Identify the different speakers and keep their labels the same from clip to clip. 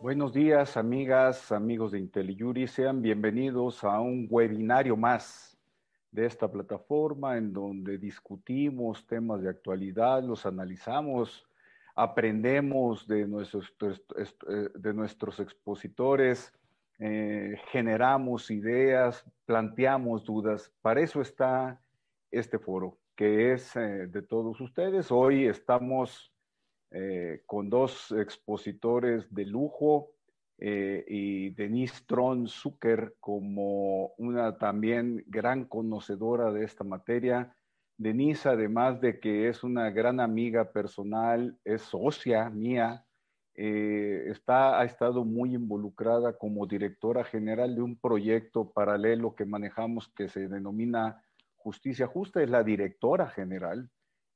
Speaker 1: Buenos días, amigas, amigos de IntelliJury. Sean bienvenidos a un webinario más de esta plataforma en donde discutimos temas de actualidad, los analizamos, aprendemos de nuestros, de nuestros expositores, eh, generamos ideas, planteamos dudas. Para eso está este foro, que es eh, de todos ustedes. Hoy estamos con dos expositores de lujo y Denise Tron Zucker como una también gran conocedora de esta materia Denise, además de que es una gran amiga personal, es socia mía, eh, está, ha estado muy involucrada como directora general de un proyecto paralelo que manejamos que se denomina Justicia Justa, es la directora general,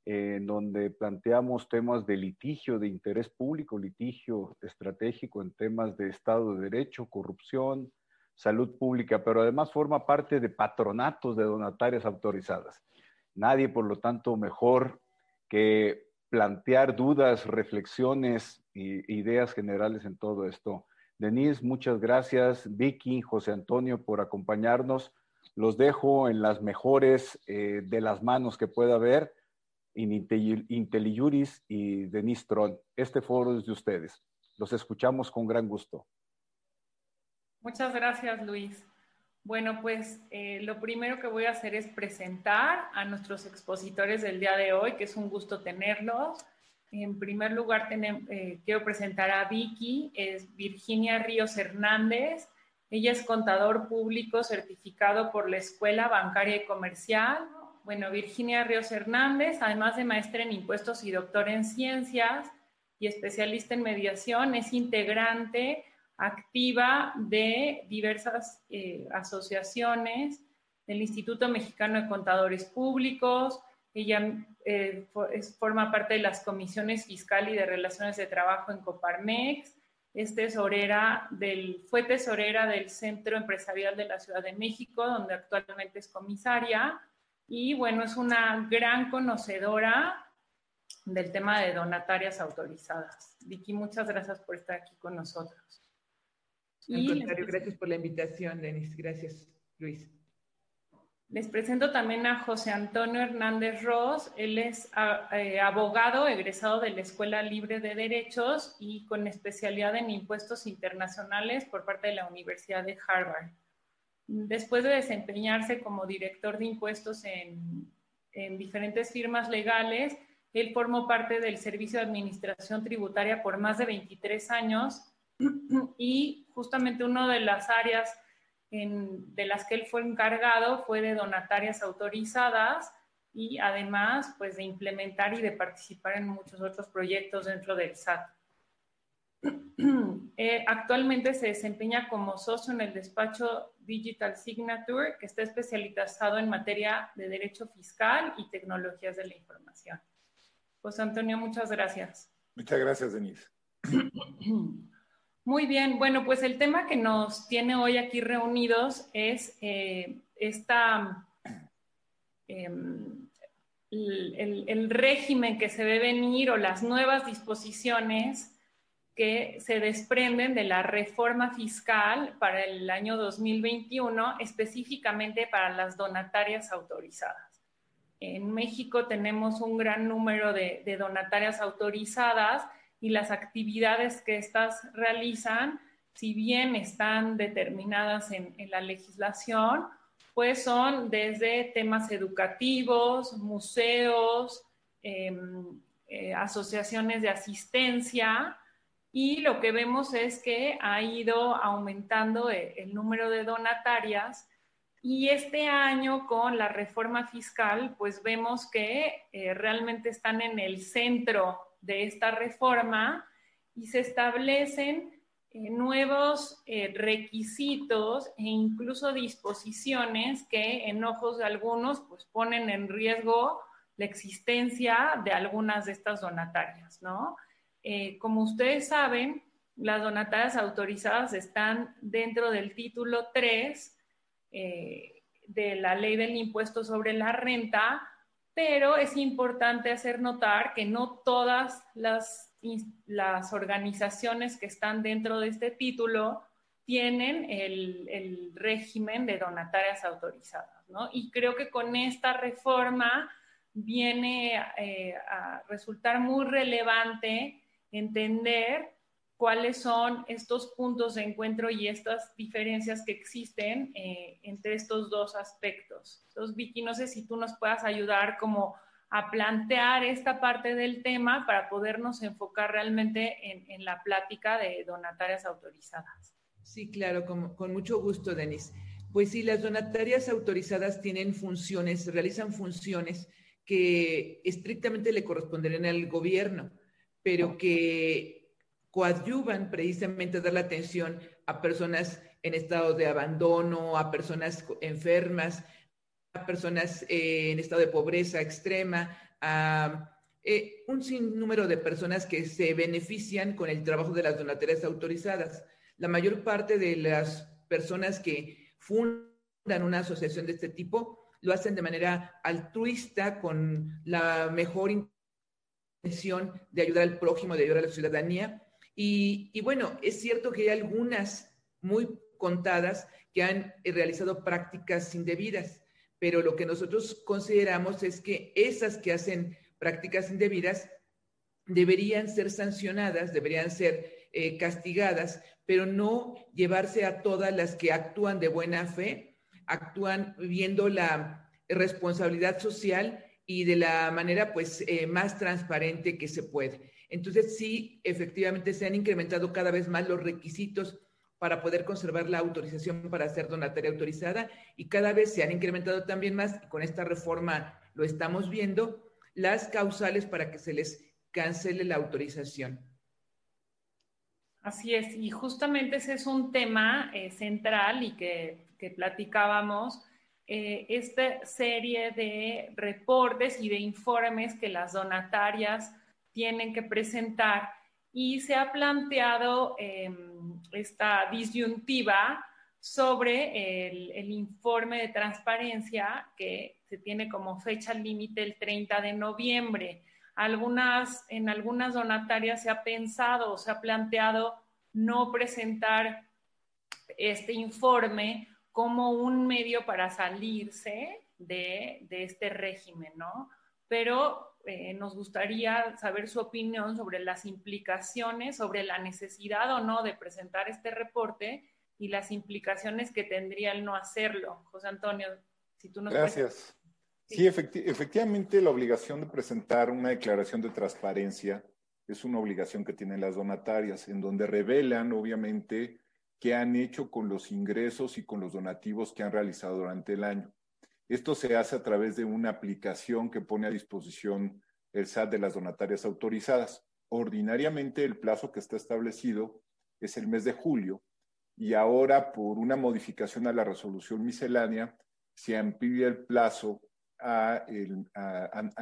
Speaker 1: en donde planteamos temas de litigio de interés público, litigio estratégico en temas de Estado de Derecho, corrupción, salud pública, pero además forma parte de patronatos de donatarias autorizadas. Nadie, por lo tanto, mejor que plantear dudas, reflexiones ideas generales en todo esto. Denise, muchas gracias. Vicky, José Antonio, por acompañarnos. Los dejo en las mejores eh, de las manos que pueda haber. IntelliJuris y Denise Tron. Este foro es de ustedes. Los escuchamos con gran gusto.
Speaker 2: Muchas gracias, Luis. Bueno, pues eh, lo primero que voy a hacer es presentar a nuestros expositores del día de hoy, que es un gusto tenerlos. En primer lugar, eh, quiero presentar a Vicky, es Virginia Ríos Hernández. Ella es contador público certificado por la Escuela Bancaria y Comercial. Bueno, Virginia Ríos Hernández, además de maestra en impuestos y doctora en ciencias y especialista en mediación, es integrante activa de diversas eh, asociaciones, del Instituto Mexicano de Contadores Públicos, ella eh, forma parte de las comisiones fiscal y de relaciones de trabajo en Coparmex, es tesorera del, fue tesorera del Centro Empresarial de la Ciudad de México, donde actualmente es comisaria, y bueno, es una gran conocedora del tema de donatarias autorizadas. Vicky, muchas gracias por estar aquí con nosotros.
Speaker 3: Al contrario, gracias por la invitación, Denis. Gracias, Luis.
Speaker 2: Les presento también a José Antonio Hernández Ross. Él es eh, abogado egresado de la Escuela Libre de Derechos y con especialidad en impuestos internacionales por parte de la Universidad de Harvard. Después de desempeñarse como director de impuestos en, en diferentes firmas legales, él formó parte del Servicio de Administración Tributaria por más de 23 años y justamente una de las áreas de las que él fue encargado fue de donatarias autorizadas y además pues de implementar y de participar en muchos otros proyectos dentro del SAT. Eh, actualmente se desempeña como socio en el despacho Digital Signature, que está especializado en materia de derecho fiscal y tecnologías de la información. José Antonio, muchas gracias.
Speaker 4: Muchas gracias, Denise.
Speaker 2: Muy bien, bueno, pues el tema que nos tiene hoy aquí reunidos es eh, esta, em, el, régimen que se debe venir o las nuevas disposiciones que se desprenden de la reforma fiscal para el año 2021, específicamente para las donatarias autorizadas. En México tenemos un gran número de donatarias autorizadas y las actividades que éstas realizan, si bien están determinadas en, la legislación, pues son desde temas educativos, museos, em, eh, asociaciones de asistencia, y lo que vemos es que ha ido aumentando e, el, número de donatarias y este año con la reforma fiscal, pues vemos que eh, realmente están en el centro de esta reforma y se establecen eh, nuevos eh, requisitos e incluso disposiciones que en ojos de algunos pues ponen en riesgo la existencia de algunas de estas donatarias, ¿no? Eh, como ustedes saben, las donatarias autorizadas están dentro del título 3 de la ley del impuesto sobre la renta, pero es importante hacer notar que no todas las, organizaciones que están dentro de este título tienen el, régimen de donatarias autorizadas, ¿no? Y creo que con esta reforma viene eh, a resultar muy relevante entender cuáles son estos puntos de encuentro y estas diferencias que existen eh, entre estos dos aspectos. Entonces, Vicky, no sé si tú nos puedas ayudar como a plantear esta parte del tema para podernos enfocar realmente en, la plática de donatarias autorizadas.
Speaker 3: Sí, claro, con, con mucho gusto, Denis. Pues sí, las donatarias autorizadas tienen funciones, realizan funciones que estrictamente le corresponderían al gobierno, pero que coadyuvan precisamente a dar la atención a personas en estado de abandono, a personas enfermas, a personas eh, en estado de pobreza extrema, a eh, un sinnúmero de personas que se benefician con el trabajo de las donatarias autorizadas. La mayor parte de las personas que fundan una asociación de este tipo lo hacen de manera altruista, con la mejor intención de ayudar al prójimo, de ayudar a la ciudadanía, y, bueno, es cierto que hay algunas muy contadas que han realizado prácticas indebidas, pero lo que nosotros consideramos es que esas que hacen prácticas indebidas deberían ser sancionadas, deberían ser eh, castigadas, pero no llevarse a todas las que actúan de buena fe, actúan viendo la responsabilidad social y de la manera pues eh, más transparente que se puede. Entonces, sí, efectivamente se han incrementado cada vez más los requisitos para poder conservar la autorización para ser donataria autorizada y cada vez se han incrementado también más, y con esta reforma lo estamos viendo, las causales para que se les cancele la autorización.
Speaker 2: Así es, y justamente ese es un tema eh, central y que, platicábamos, eh, esta serie de reportes y de informes que las donatarias tienen que presentar y se ha planteado em, esta disyuntiva sobre el, informe de transparencia que se tiene como fecha límite el 30 de noviembre. Algunas, en algunas donatarias se ha pensado o se ha planteado no presentar este informe como un medio para salirse de, de este régimen, ¿no? Pero eh, nos gustaría saber su opinión sobre las implicaciones, sobre la necesidad o no de presentar este reporte y las implicaciones que tendría el no hacerlo. José Antonio, si tú nos
Speaker 4: Gracias. Sí, efectivamente la obligación de presentar una declaración de transparencia es una obligación que tienen las donatarias, en donde revelan, obviamente, qué han hecho con los ingresos y con los donativos que han realizado durante el año. Esto se hace a través de una aplicación que pone a disposición el SAT de las donatarias autorizadas. Ordinariamente el plazo que está establecido es el mes de julio y ahora por una modificación a la resolución miscelánea se amplía el plazo a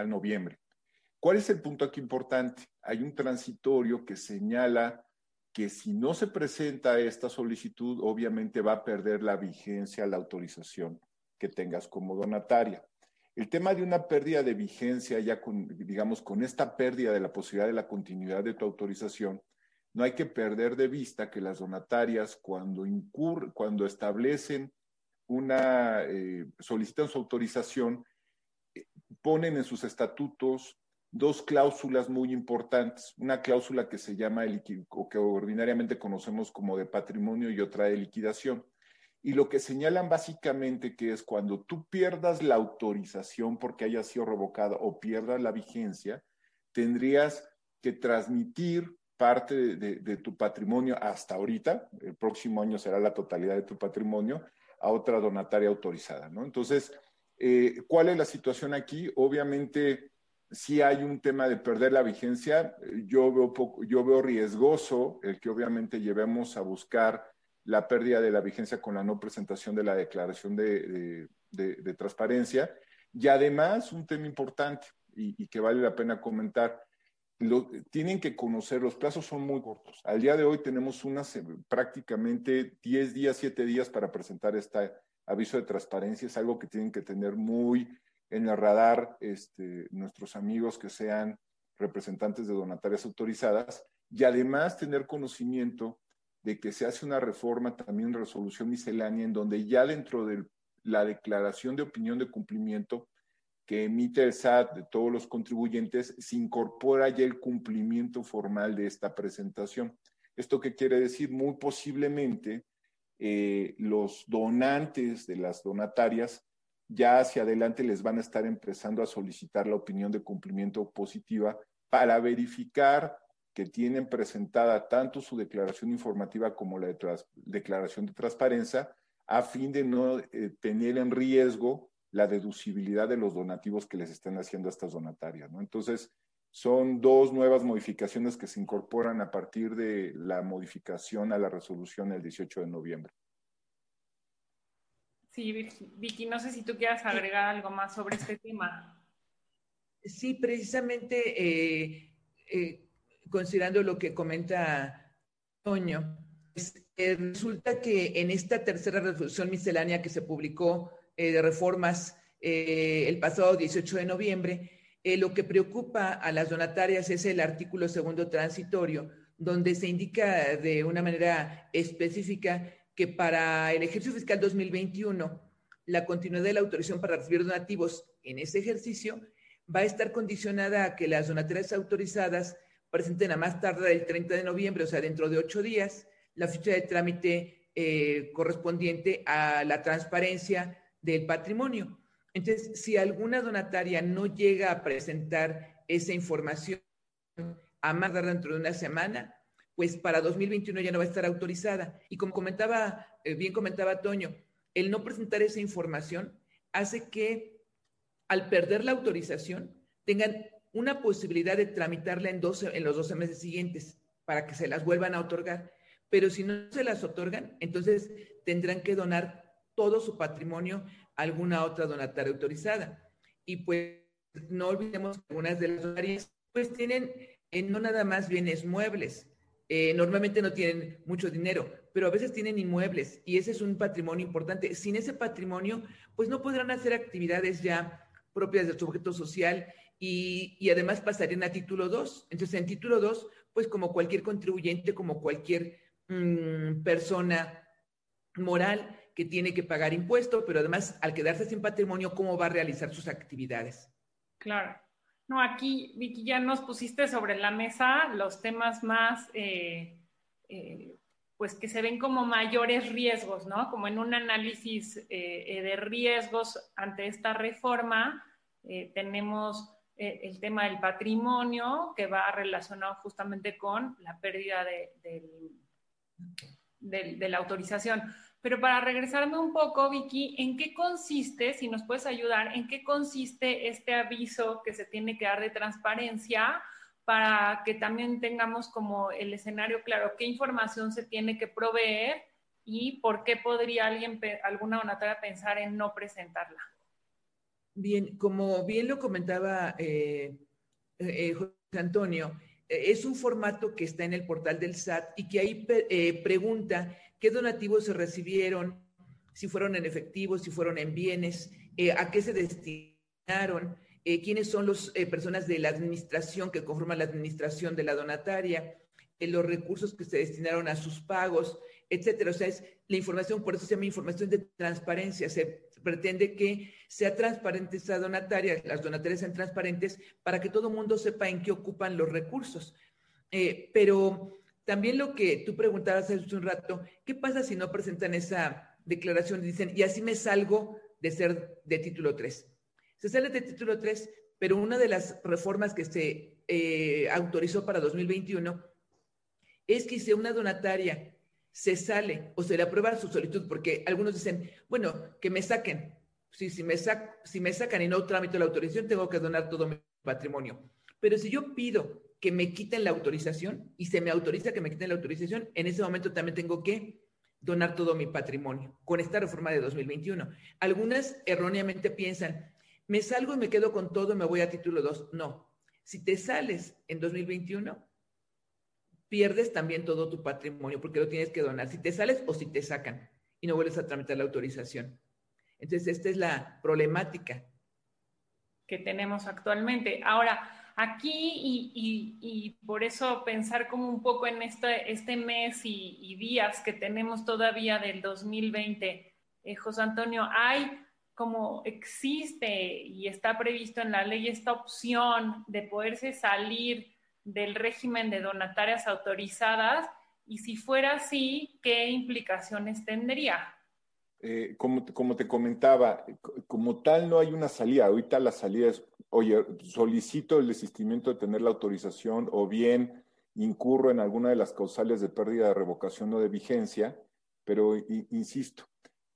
Speaker 4: noviembre. ¿Cuál es el punto aquí importante? Hay un transitorio que señala que si no se presenta esta solicitud, obviamente va a perder la vigencia la autorización que tengas como donataria. El tema de una pérdida de vigencia, ya con, digamos, con esta pérdida de la posibilidad de la continuidad de tu autorización, no hay que perder de vista que las donatarias, cuando, incur cuando establecen una, eh, solicitan su autorización, eh, ponen en sus estatutos dos cláusulas muy importantes. Una cláusula que se llama, o que ordinariamente conocemos como de patrimonio y otra de liquidación. Y lo que señalan básicamente que es cuando tú pierdas la autorización porque haya sido revocada o pierdas la vigencia, tendrías que transmitir parte de, tu patrimonio hasta ahorita, el próximo año será la totalidad de tu patrimonio, a otra donataria autorizada, ¿no? Entonces, eh, ¿cuál es la situación aquí? Obviamente, si hay un tema de perder la vigencia, yo veo, yo veo riesgoso el que obviamente llevemos a buscar la pérdida de la vigencia con la no presentación de la declaración de, transparencia. Y además, un tema importante y, que vale la pena comentar, tienen que conocer, los plazos son muy cortos. Al día de hoy tenemos unas prácticamente 10 días, 7 días para presentar esta, aviso de transparencia, es algo que tienen que tener muy en el radar este, nuestros amigos que sean representantes de donatarias autorizadas y además tener conocimiento de que se hace una reforma también resolución miscelánea en donde ya dentro de la declaración de opinión de cumplimiento que emite el SAT de todos los contribuyentes se incorpora ya el cumplimiento formal de esta presentación. ¿Esto qué quiere decir? Muy posiblemente eh, los donantes de las donatarias ya hacia adelante les van a estar empezando a solicitar la opinión de cumplimiento positiva para verificar que tienen presentada tanto su declaración informativa como la declaración de transparencia, a fin de no eh, tener en riesgo la deducibilidad de los donativos que les estén haciendo a estas donatarias. ¿no? Entonces, son dos nuevas modificaciones que se incorporan a partir de la modificación a la resolución el 18 de noviembre.
Speaker 2: Sí, Vicky, no sé si tú quieras agregar algo más sobre este tema.
Speaker 3: Sí, precisamente eh, eh, considerando lo que comenta Toño, eh, resulta que en esta tercera resolución miscelánea que se publicó eh, de reformas eh, el pasado 18 de noviembre, lo que preocupa a las donatarias es el artículo segundo transitorio, donde se indica de una manera específica que para el ejercicio fiscal 2021, la continuidad de la autorización para recibir donativos en ese ejercicio va a estar condicionada a que las donatarias autorizadas presenten a más tarde del 30 de noviembre, o sea, dentro de ocho días, la ficha de trámite eh, correspondiente a la transparencia del patrimonio. Entonces, si alguna donataria no llega a presentar esa información a más tarde dentro de una semana, pues para 2021 ya no va a estar autorizada. Y como comentaba, eh, bien comentaba Toño, el no presentar esa información hace que al perder la autorización tengan una posibilidad de tramitarla en, 12, en los 12 meses siguientes para que se las vuelvan a otorgar. Pero si no se las otorgan, entonces tendrán que donar todo su patrimonio a alguna otra donataria autorizada. Y pues no olvidemos que algunas de las donatarias pues tienen eh, no nada más bienes muebles, eh, normalmente no tienen mucho dinero, pero a veces tienen inmuebles y ese es un patrimonio importante. Sin ese patrimonio, pues no podrán hacer actividades ya propias de su objeto social y, además pasarían a título 2. Entonces, en título 2, pues como cualquier contribuyente, como cualquier mm, persona moral que tiene que pagar impuestos, pero además al quedarse sin patrimonio, ¿cómo va a realizar sus actividades?
Speaker 2: Claro. No, aquí, Vicky, ya nos pusiste sobre la mesa los temas más, eh, eh, pues que se ven como mayores riesgos, ¿no? Como en un análisis eh, de riesgos ante esta reforma, tenemos eh, el tema del patrimonio, que va relacionado justamente con la pérdida de, de, la autorización. Pero para regresarme un poco, Vicky, ¿en qué consiste, si nos puedes ayudar, en qué consiste este aviso que se tiene que dar de transparencia para que también tengamos como el escenario claro, qué información se tiene que proveer y por qué podría alguien, alguna donataria pensar en no presentarla?
Speaker 3: Bien, como bien lo comentaba eh, eh, José Antonio, eh, es un formato que está en el portal del SAT y que ahí pregunta qué donativos se recibieron, si fueron en efectivo, si fueron en bienes, a qué se destinaron, quiénes son las personas de la administración que conforman la administración de la donataria, los recursos que se destinaron a sus pagos, etcétera. O sea, es la información, por eso se llama información de transparencia. Se pretende que sea transparente esa donataria, las donatarias sean transparentes para que todo el mundo sepa en qué ocupan los recursos. Eh, pero también lo que tú preguntabas hace un rato, ¿qué pasa si no presentan esa declaración y dicen, y así me salgo de ser de título 3? Se sale de título 3, pero una de las reformas que se eh, autorizó para 2021 es que si una donataria se sale o se le aprueba su solicitud, porque algunos dicen, bueno, que me saquen. si, me si me sacan y no tramito la autorización, tengo que donar todo mi patrimonio. Pero si yo pido que me quiten la autorización y se me autoriza que me quiten la autorización, en ese momento también tengo que donar todo mi patrimonio con esta reforma de 2021. Algunas erróneamente piensan, me salgo y me quedo con todo me voy a título 2. No, si te sales en 2021, pierdes también todo tu patrimonio porque lo tienes que donar, si te sales o si te sacan y no vuelves a tramitar la autorización. Entonces, esta es la problemática.
Speaker 2: Que tenemos actualmente. Ahora, aquí y, por eso pensar como un poco en este, este mes y, días que tenemos todavía del 2020, eh, José Antonio, hay como existe y está previsto en la ley esta opción de poderse salir del régimen de donatarias autorizadas y si fuera así, ¿qué implicaciones tendría?
Speaker 4: Eh, como, como te comentaba, como tal no hay una salida. Ahorita la salida es, oye, solicito el desistimiento de tener la autorización o bien incurro en alguna de las causales de pérdida de revocación o de vigencia, pero insisto,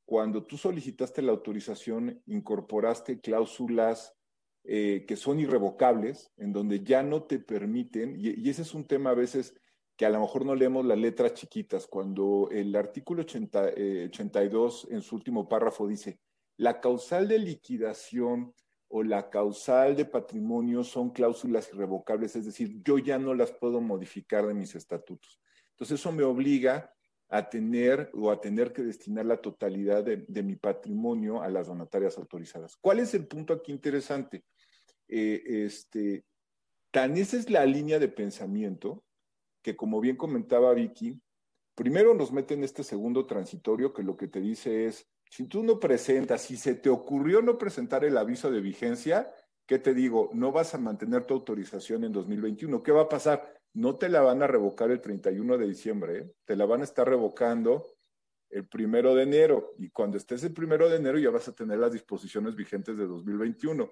Speaker 4: cuando tú solicitaste la autorización, incorporaste cláusulas eh, que son irrevocables, en donde ya no te permiten, y, ese es un tema a veces que a lo mejor no leemos las letras chiquitas, cuando el artículo 82 eh, en su último párrafo dice, la causal de liquidación o la causal de patrimonio son cláusulas irrevocables, es decir, yo ya no las puedo modificar de mis estatutos. Entonces eso me obliga a tener o a tener que destinar la totalidad de, mi patrimonio a las donatarias autorizadas. ¿Cuál es el punto aquí interesante? Eh, este, tan esa es la línea de pensamiento que, como bien comentaba Vicky, primero nos mete en este segundo transitorio que lo que te dice es, si tú no presentas, si se te ocurrió no presentar el aviso de vigencia, ¿qué te digo? No vas a mantener tu autorización en 2021. ¿Qué va a pasar? No te la van a revocar el 31 de diciembre, te la van a estar revocando el primero de enero. Y cuando estés el primero de enero ya vas a tener las disposiciones vigentes de 2021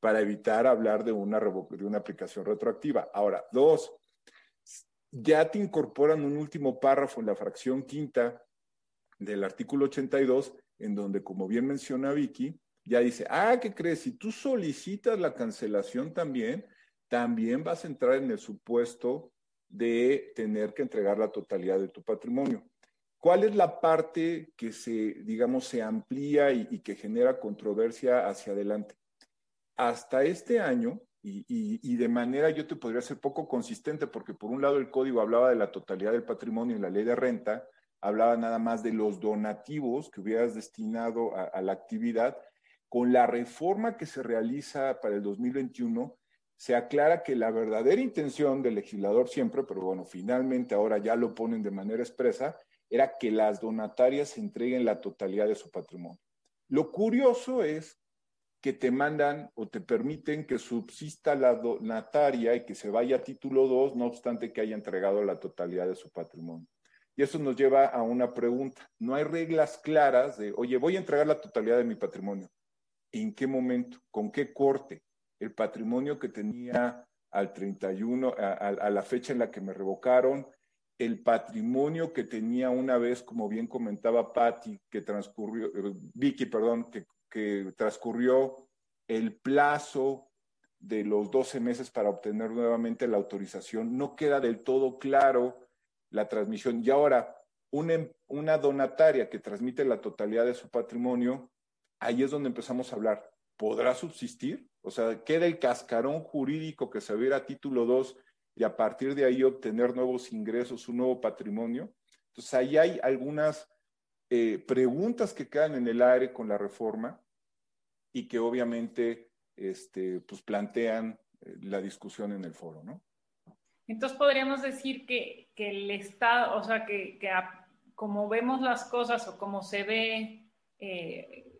Speaker 4: para evitar hablar de una, de una aplicación retroactiva. Ahora, dos, ya te incorporan un último párrafo en la fracción quinta del artículo 82, en donde, como bien menciona Vicky, ya dice, ah, ¿qué crees? Si tú solicitas la cancelación también, también vas a entrar en el supuesto de tener que entregar la totalidad de tu patrimonio. ¿Cuál es la parte que se, digamos, se amplía y, que genera controversia hacia adelante? Hasta este año, y, de manera yo te podría ser poco consistente, porque por un lado el código hablaba de la totalidad del patrimonio y la ley de renta hablaba nada más de los donativos que hubieras destinado a la actividad. Con la reforma que se realiza para el 2021, se aclara que la verdadera intención del legislador siempre, pero bueno, finalmente ahora ya lo ponen de manera expresa, era que las donatarias entreguen la totalidad de su patrimonio. Lo curioso es que te mandan o te permiten que subsista la donataria y que se vaya a título 2, no obstante que haya entregado la totalidad de su patrimonio. Y eso nos lleva a una pregunta. No hay reglas claras de, oye, voy a entregar la totalidad de mi patrimonio. ¿En qué momento? ¿Con qué corte? El patrimonio que tenía al 31, a, la fecha en la que me revocaron, el patrimonio que tenía una vez, como bien comentaba Patti, que transcurrió, eh, Vicky, perdón, que, que transcurrió el plazo de los 12 meses para obtener nuevamente la autorización, no queda del todo claro la transmisión. Y ahora, una, una donataria que transmite la totalidad de su patrimonio, ahí es donde empezamos a hablar. ¿Podrá subsistir? O sea, queda el cascarón jurídico que se viera a título 2 y a partir de ahí obtener nuevos ingresos, un nuevo patrimonio. Entonces, ahí hay algunas eh, preguntas que quedan en el aire con la reforma y que obviamente este, pues plantean eh, la discusión en el foro, ¿no?
Speaker 2: Entonces podríamos decir que, el Estado, o sea, que, como vemos las cosas o como se ve eh,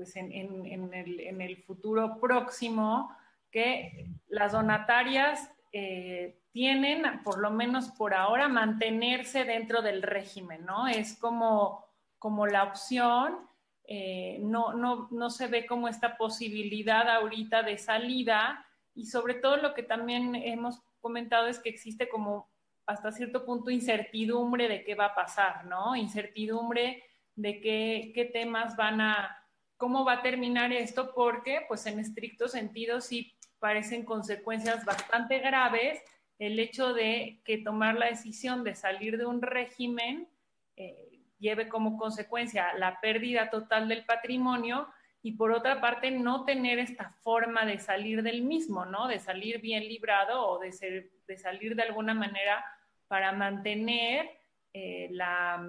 Speaker 2: pues en, el, futuro próximo que las donatarias eh, tienen, por lo menos por ahora, mantenerse dentro del régimen, ¿no? Es como, como la opción, eh, no, no, no se ve como esta posibilidad ahorita de salida y sobre todo lo que también hemos comentado es que existe como hasta cierto punto incertidumbre de qué va a pasar, ¿no? Incertidumbre de qué, qué temas van a, cómo va a terminar esto, porque pues en estricto sentido sí parecen consecuencias bastante graves el hecho de que tomar la decisión de salir de un régimen eh, lleve como consecuencia la pérdida total del patrimonio y por otra parte no tener esta forma de salir del mismo, ¿no? De salir bien librado o de, ser, de salir de alguna manera para mantener eh, la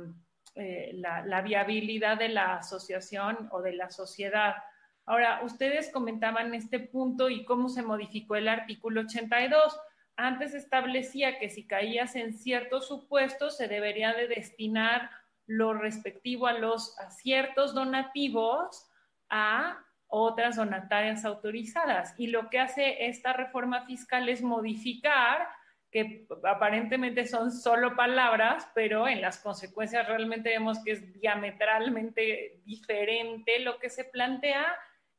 Speaker 2: eh, la, viabilidad de la asociación o de la sociedad. Ahora, ustedes comentaban este punto y cómo se modificó el artículo 82. Antes establecía que si caías en ciertos supuestos se debería de destinar lo respectivo a los ciertos donativos a otras donatarias autorizadas. Y lo que hace esta reforma fiscal es modificar que aparentemente son solo palabras, pero en las consecuencias realmente vemos que es diametralmente diferente lo que se plantea,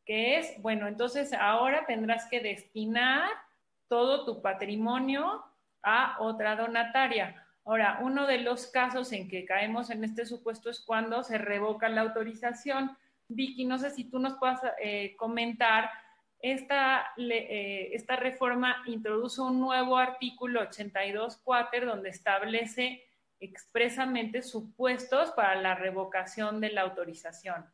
Speaker 2: que es, bueno, entonces ahora tendrás que destinar todo tu patrimonio a otra donataria. Ahora, uno de los casos en que caemos en este supuesto es cuando se revoca la autorización. Vicky, no sé si tú nos puedas eh, comentar esta, eh, esta reforma introduce un nuevo artículo 82 cuater donde establece expresamente supuestos para la revocación de la autorización.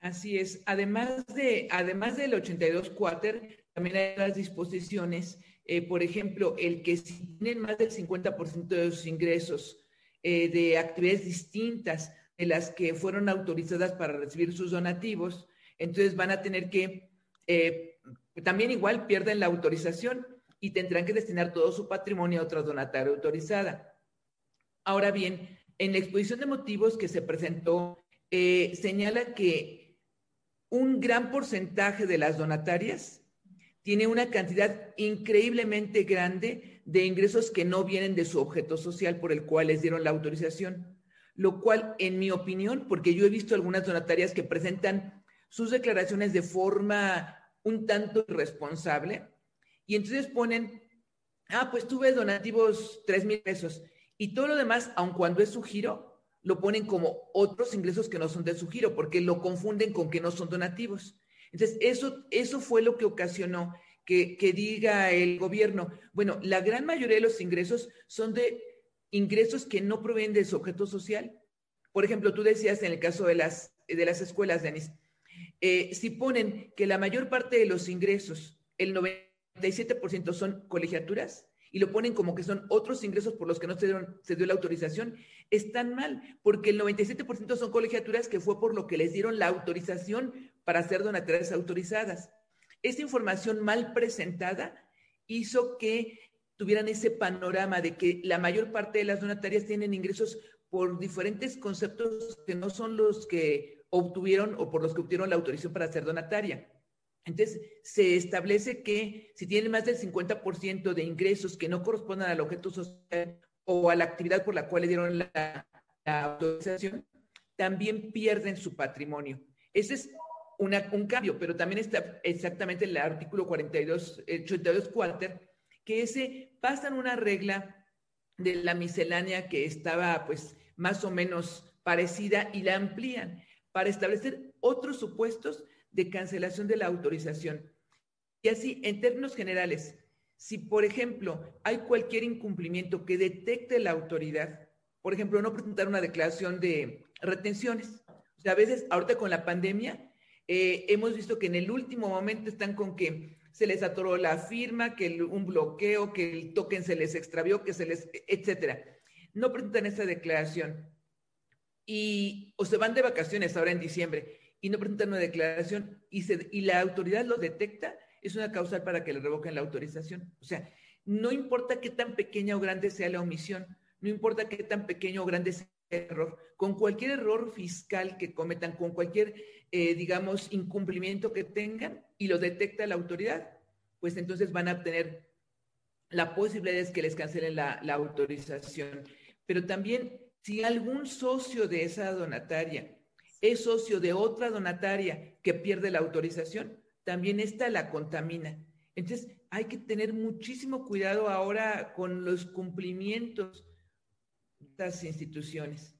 Speaker 3: Así es. Además, de, además del 82 cuater, también hay las disposiciones, eh, por ejemplo, el que si tienen más del 50% de sus ingresos eh, de actividades distintas de las que fueron autorizadas para recibir sus donativos, entonces van a tener que eh, también igual pierden la autorización y tendrán que destinar todo su patrimonio a otra donataria autorizada. Ahora bien, en la exposición de motivos que se presentó, eh, señala que un gran porcentaje de las donatarias tiene una cantidad increíblemente grande de ingresos que no vienen de su objeto social por el cual les dieron la autorización, lo cual, en mi opinión, porque yo he visto algunas donatarias que presentan sus declaraciones de forma un tanto irresponsable y entonces ponen, ah, pues tuve donativos tres mil pesos y todo lo demás, aun cuando es su giro, lo ponen como otros ingresos que no son de su giro porque lo confunden con que no son donativos. Entonces, eso, eso fue lo que ocasionó que, que diga el gobierno, bueno, la gran mayoría de los ingresos son de ingresos que no provienen de su objeto social. Por ejemplo, tú decías en el caso de las, de las escuelas, Denis, eh, si ponen que la mayor parte de los ingresos, el 97% son colegiaturas, y lo ponen como que son otros ingresos por los que no se, se dio la autorización, están mal, porque el 97% son colegiaturas que fue por lo que les dieron la autorización para hacer donatarias autorizadas. Esta información mal presentada hizo que tuvieran ese panorama de que la mayor parte de las donatarias tienen ingresos por diferentes conceptos que no son los que obtuvieron o por los que obtuvieron la autorización para ser donataria. Entonces, se establece que si tienen más del 50% de ingresos que no correspondan al objeto social o a la actividad por la cual le dieron la, autorización, también pierden su patrimonio. Ese es un cambio, pero también está exactamente el artículo 42, 82 cuarter, que ese pasan una regla de la miscelánea que estaba pues más o menos parecida y la amplían para establecer otros supuestos de cancelación de la autorización. Y así, en términos generales, si, por ejemplo, hay cualquier incumplimiento que detecte la autoridad, por ejemplo, no presentar una declaración de retenciones. O sea, a veces, ahorita con la pandemia, eh, hemos visto que en el último momento están con que se les atoró la firma, que un bloqueo, que el token se les extravió, que se les, etcétera. No presentan esa declaración y, o se van de vacaciones ahora en diciembre y no presentan una declaración y, la autoridad lo detecta, es una causal para que le revoquen la autorización. O sea, no importa qué tan pequeña o grande sea la omisión, no importa qué tan pequeño o grande sea el error, con cualquier error fiscal que cometan, con cualquier, eh, digamos, incumplimiento que tengan y lo detecta la autoridad, pues entonces van a tener la posibilidad de que les cancelen la autorización. Pero también si algún socio de esa donataria es socio de otra donataria que pierde la autorización, también esta la contamina. Entonces, hay que tener muchísimo cuidado ahora con los cumplimientos de estas instituciones.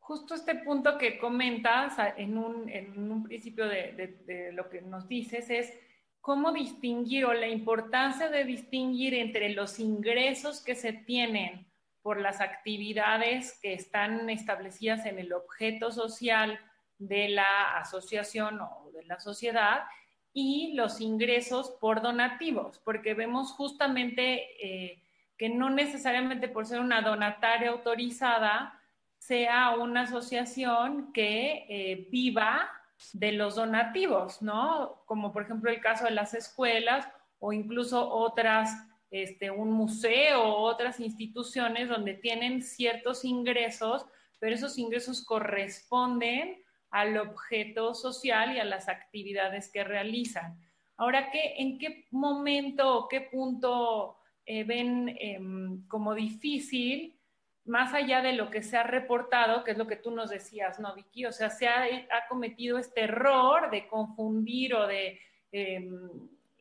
Speaker 2: Justo este punto que comentas en un, principio de lo que nos dices es cómo distinguir o la importancia de distinguir entre los ingresos que se tienen por las actividades que están establecidas en el objeto social de la asociación o de la sociedad y los ingresos por donativos, porque vemos justamente eh, que no necesariamente por ser una donataria autorizada sea una asociación que eh, viva de los donativos, ¿no? Como por ejemplo el caso de las escuelas o incluso otras, este, un museo otras instituciones donde tienen ciertos ingresos, pero esos ingresos corresponden al objeto social y a las actividades que realizan. Ahora, ¿qué, ¿en qué momento o qué punto eh, ven em, como difícil, más allá de lo que se ha reportado, que es lo que tú nos decías, ¿no, Vicky? O sea, se ha, cometido este error de confundir o de em,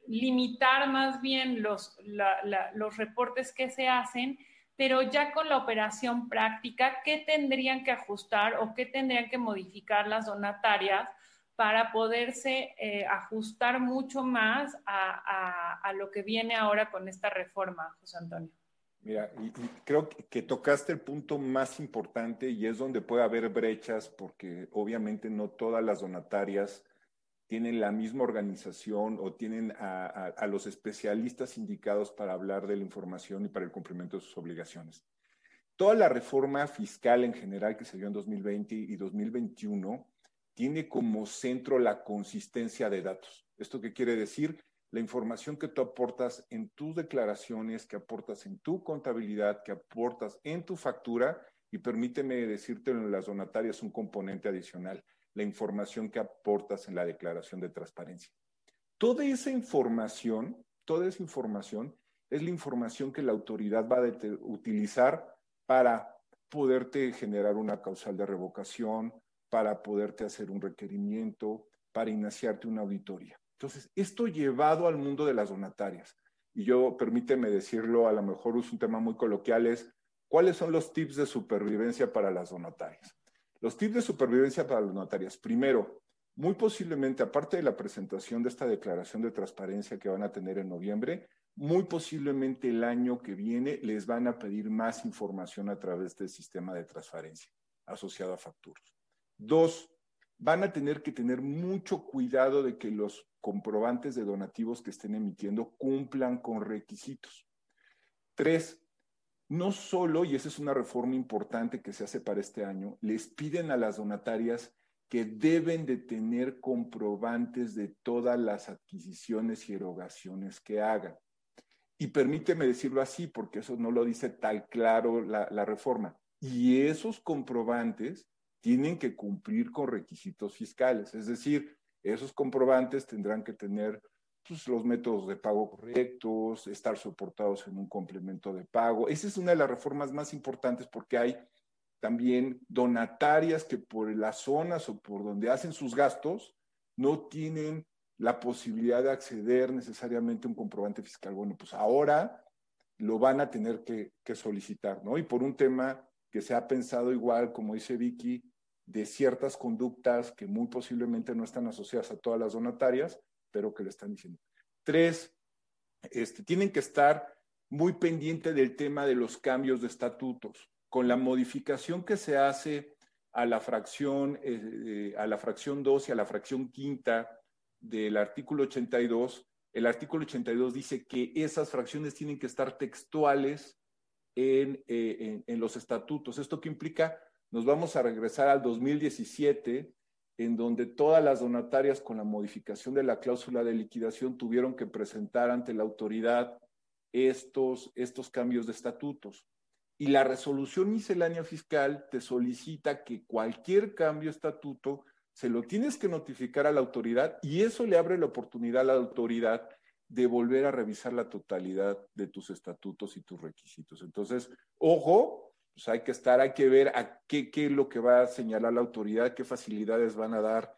Speaker 2: limitar más bien los, los reportes que se hacen, pero ya con la operación práctica, ¿qué tendrían que ajustar o qué tendrían que modificar las donatarias para poderse eh, ajustar mucho más a, lo que viene ahora con esta reforma, José Antonio.
Speaker 4: Mira, creo que tocaste el punto más importante y es donde puede haber brechas porque obviamente no todas las donatarias tienen la misma organización o tienen a, los especialistas indicados para hablar de la información y para el cumplimiento de sus obligaciones. Toda la reforma fiscal en general que se dio en 2020 y 2021 tiene como centro la consistencia de datos. ¿Esto qué quiere decir? La información que tú aportas en tus declaraciones, que aportas en tu contabilidad, que aportas en tu factura, y permíteme decirte en las donatarias un componente adicional, la información que aportas en la declaración de transparencia. Toda esa información, toda esa información es la información que la autoridad va a utilizar para poderte generar una causal de revocación, para poderte hacer un requerimiento, para iniciarte una auditoría. Entonces, esto llevado al mundo de las donatarias, y yo permíteme decirlo, a lo mejor es un tema muy coloquial, es cuáles son los tips de supervivencia para las donatarias. Los tips de supervivencia para las donatarias. Primero, muy posiblemente, aparte de la presentación de esta declaración de transparencia que van a tener en noviembre, muy posiblemente el año que viene les van a pedir más información a través del sistema de transparencia asociado a facturas. Dos, van a tener que tener mucho cuidado de que los comprobantes de donativos que estén emitiendo cumplan con requisitos. Tres, no solo, y esa es una reforma importante que se hace para este año, les piden a las donatarias que deben de tener comprobantes de todas las adquisiciones y erogaciones que hagan. Y permíteme decirlo así, porque eso no lo dice tal claro la, la reforma. Y esos comprobantes tienen que cumplir con requisitos fiscales, es decir, esos comprobantes tendrán que tener pues, los métodos de pago correctos, estar soportados en un complemento de pago. Esa es una de las reformas más importantes porque hay también donatarias que por las zonas o por donde hacen sus gastos no tienen la posibilidad de acceder necesariamente a un comprobante fiscal. Bueno, pues ahora lo van a tener que, que solicitar, ¿no? Y por un tema que se ha pensado igual, como dice Vicky, de ciertas conductas que muy posiblemente no están asociadas a todas las donatarias, pero que le están diciendo. Tres, este, tienen que estar muy pendiente del tema de los cambios de estatutos. Con la modificación que se hace a la fracción, eh, a la fracción 2 y a la fracción quinta del artículo 82, el artículo 82 dice que esas fracciones tienen que estar textuales en, eh, en los estatutos. ¿Esto qué implica? nos vamos a regresar al 2017, en donde todas las donatarias con la modificación de la cláusula de liquidación tuvieron que presentar ante la autoridad estos, estos cambios de estatutos. Y la resolución miscelánea fiscal te solicita que cualquier cambio de estatuto se lo tienes que notificar a la autoridad y eso le abre la oportunidad a la autoridad de volver a revisar la totalidad de tus estatutos y tus requisitos. Entonces, ojo, pues hay que estar, hay que ver a qué, qué es lo que va a señalar la autoridad, qué facilidades van a dar.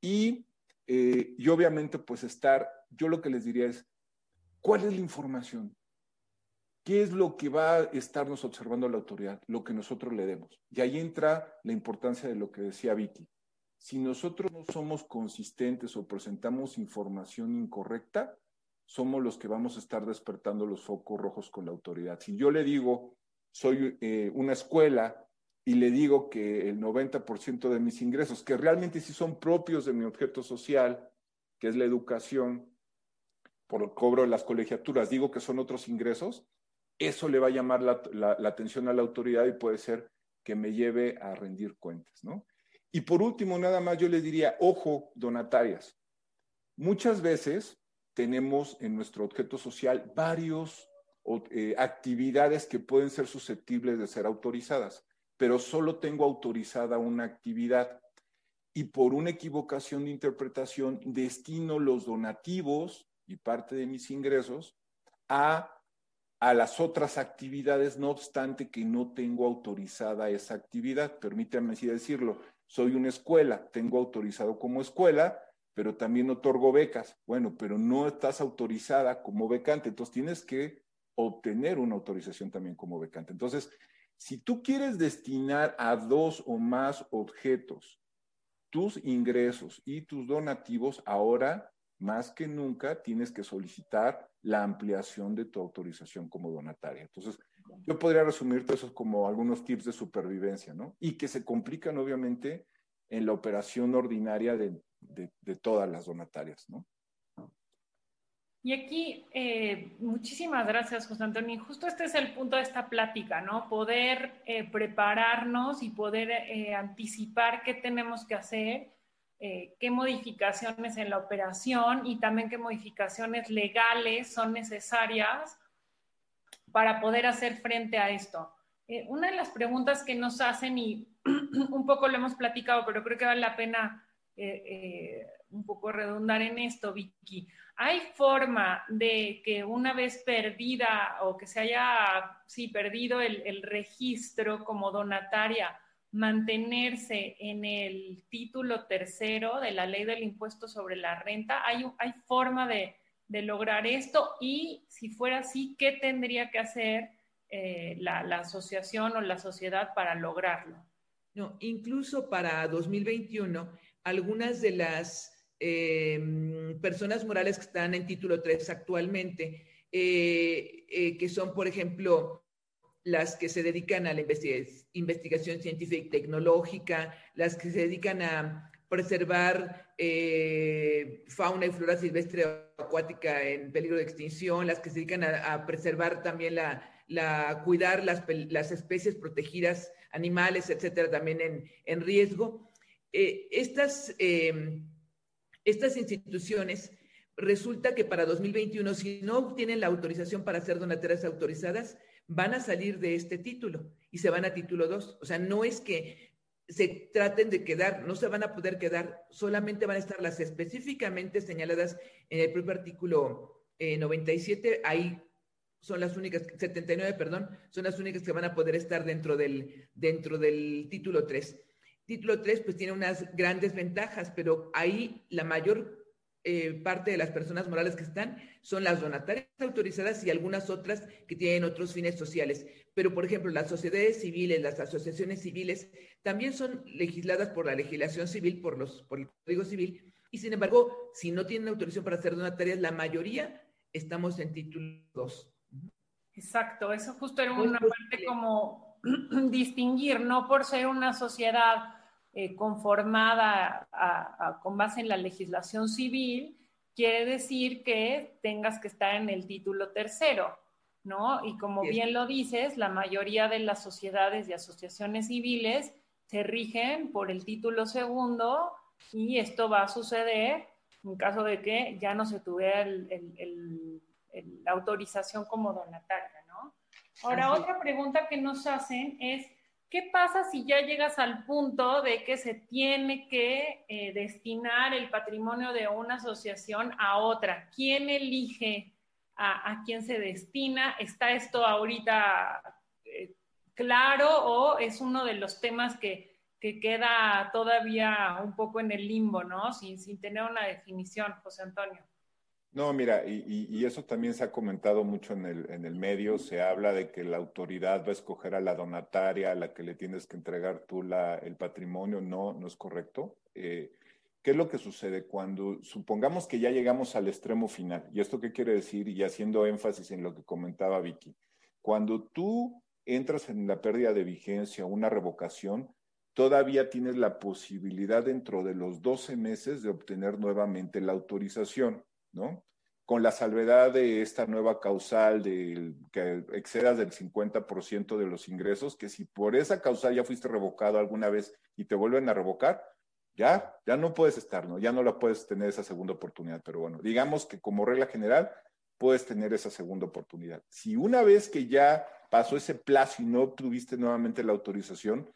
Speaker 4: Y, eh, y obviamente, pues estar, yo lo que les diría es, ¿cuál es la información? ¿Qué es lo que va a estarnos observando la autoridad? Lo que nosotros le demos. Y ahí entra la importancia de lo que decía Vicky. Si nosotros no somos consistentes o presentamos información incorrecta, somos los que vamos a estar despertando los focos rojos con la autoridad. Si yo le digo, soy eh, una escuela y le digo que el 90% de mis ingresos, que realmente sí son propios de mi objeto social, que es la educación, por el cobro de las colegiaturas, digo que son otros ingresos, eso le va a llamar la, atención a la autoridad y puede ser que me lleve a rendir cuentas, ¿no? Y por último, nada más yo les diría, ojo, donatarias. Muchas veces tenemos en nuestro objeto social varios eh, actividades que pueden ser susceptibles de ser autorizadas, pero solo tengo autorizada una actividad y por una equivocación de interpretación destino los donativos y parte de mis ingresos a, a las otras actividades, no obstante que no tengo autorizada esa actividad. Permítanme así decirlo, soy una escuela, tengo autorizado como escuela, pero también otorgo becas. Bueno, pero no estás autorizada como becante, entonces tienes que obtener una autorización también como becante. Entonces, si tú quieres destinar a dos o más objetos tus ingresos y tus donativos, ahora más que nunca tienes que solicitar la ampliación de tu autorización como donataria. Entonces, yo podría resumirte eso como algunos tips de supervivencia, ¿no? Y que se complican obviamente en la operación ordinaria de, de, todas las donatarias, ¿no?
Speaker 2: Y aquí, eh, muchísimas gracias, José Antonio. Justo este es el punto de esta plática, ¿no? Poder eh, prepararnos y poder eh, anticipar qué tenemos que hacer, qué modificaciones en la operación y también qué modificaciones legales son necesarias para poder hacer frente a esto. una de las preguntas que nos hacen, y un poco lo hemos platicado, pero creo que vale la pena un poco redundar en esto, Vicky ¿Hay forma de que una vez perdida o que se haya sí, perdido el, registro como donataria, mantenerse en el título tercero de la ley del impuesto sobre la renta? ¿Hay, hay forma de, lograr esto? Y si fuera así, ¿qué tendría que hacer eh, la, la asociación o la sociedad para lograrlo?
Speaker 3: No, incluso para 2021, algunas de las Em, personas morales que están en título 3 actualmente, eh, eh, que son, por ejemplo, las que se dedican a la investigación científica y tecnológica, las que se dedican a preservar eh, fauna y flora silvestre acuática en peligro de extinción, las que se dedican a, preservar también la, cuidar las, las, especies protegidas, animales, etcétera, también en, en riesgo. estas em, estas instituciones resulta que para 2021, si no obtienen la autorización para ser donatarias autorizadas, van a salir de este título y se van a título 2. O sea, no es que se traten de quedar, no se van a poder quedar, solamente van a estar las específicamente señaladas en el propio artículo 97, eh, ahí son las únicas, 79, perdón, son las únicas que van a poder estar dentro del, dentro del título 3. Título 3 pues tiene unas grandes ventajas, pero ahí la mayor eh, parte de las personas morales que están son las donatarias autorizadas y algunas otras que tienen otros fines sociales. Pero, por ejemplo, las sociedades civiles, las asociaciones civiles, también son legisladas por la legislación civil, por, los, por el Código Civil, y sin embargo, si no tienen autorización para ser donatarias, la mayoría estamos en título 2.
Speaker 2: Exacto, eso justo era una parte como distinguir, no por ser una sociedad eh, conformada con base en la legislación civil, quiere decir que tengas que estar en el título tercero, ¿no? Y como bien lo dices, la mayoría de las sociedades y asociaciones civiles se rigen por el título segundo y esto va a suceder en caso de que ya no se tuviera la autorización como donataria, Ahora, otra pregunta que nos hacen es, ¿Qué pasa si ya llegas al punto de que se tiene que eh, destinar el patrimonio de una asociación a otra? ¿Quién elige a, quién se destina? ¿Está esto ahorita eh, claro o es uno de los temas que, queda todavía un poco en el limbo, ¿no? Sin, sin tener una definición, José Antonio.
Speaker 4: No, mira, y, eso también se ha comentado mucho en el, en el medio, se habla de que la autoridad va a escoger a la donataria a la que le tienes que entregar tú el patrimonio, no, no es correcto. Eh, ¿Qué es lo que sucede cuando supongamos que ya llegamos al extremo final? ¿Y esto qué quiere decir? Y haciendo énfasis en lo que comentaba Vicky, cuando tú entras en la pérdida de vigencia, una revocación, todavía tienes la posibilidad dentro de los 12 meses de obtener nuevamente la autorización. ¿No? con la salvedad de esta nueva causal de que excedas del 50% de los ingresos, que si por esa causal ya fuiste revocado alguna vez y te vuelven a revocar, ya, ya no puedes estar, ¿no? Ya no la puedes tener esa segunda oportunidad. Pero bueno, digamos que como regla general, puedes tener esa segunda oportunidad. Si una vez que ya pasó ese plazo y no obtuviste nuevamente la autorización,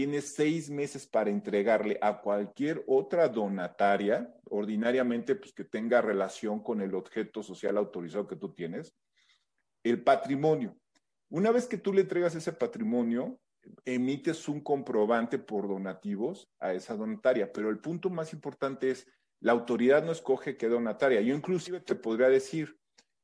Speaker 4: tienes seis meses para entregarle a cualquier otra donataria, ordinariamente pues que tenga relación con el objeto social autorizado que tú tienes, el patrimonio. Una vez que tú le entregas ese patrimonio, emites un comprobante por donativos a esa donataria, pero el punto más importante es, la autoridad no escoge qué donataria. Yo inclusive te podría decir,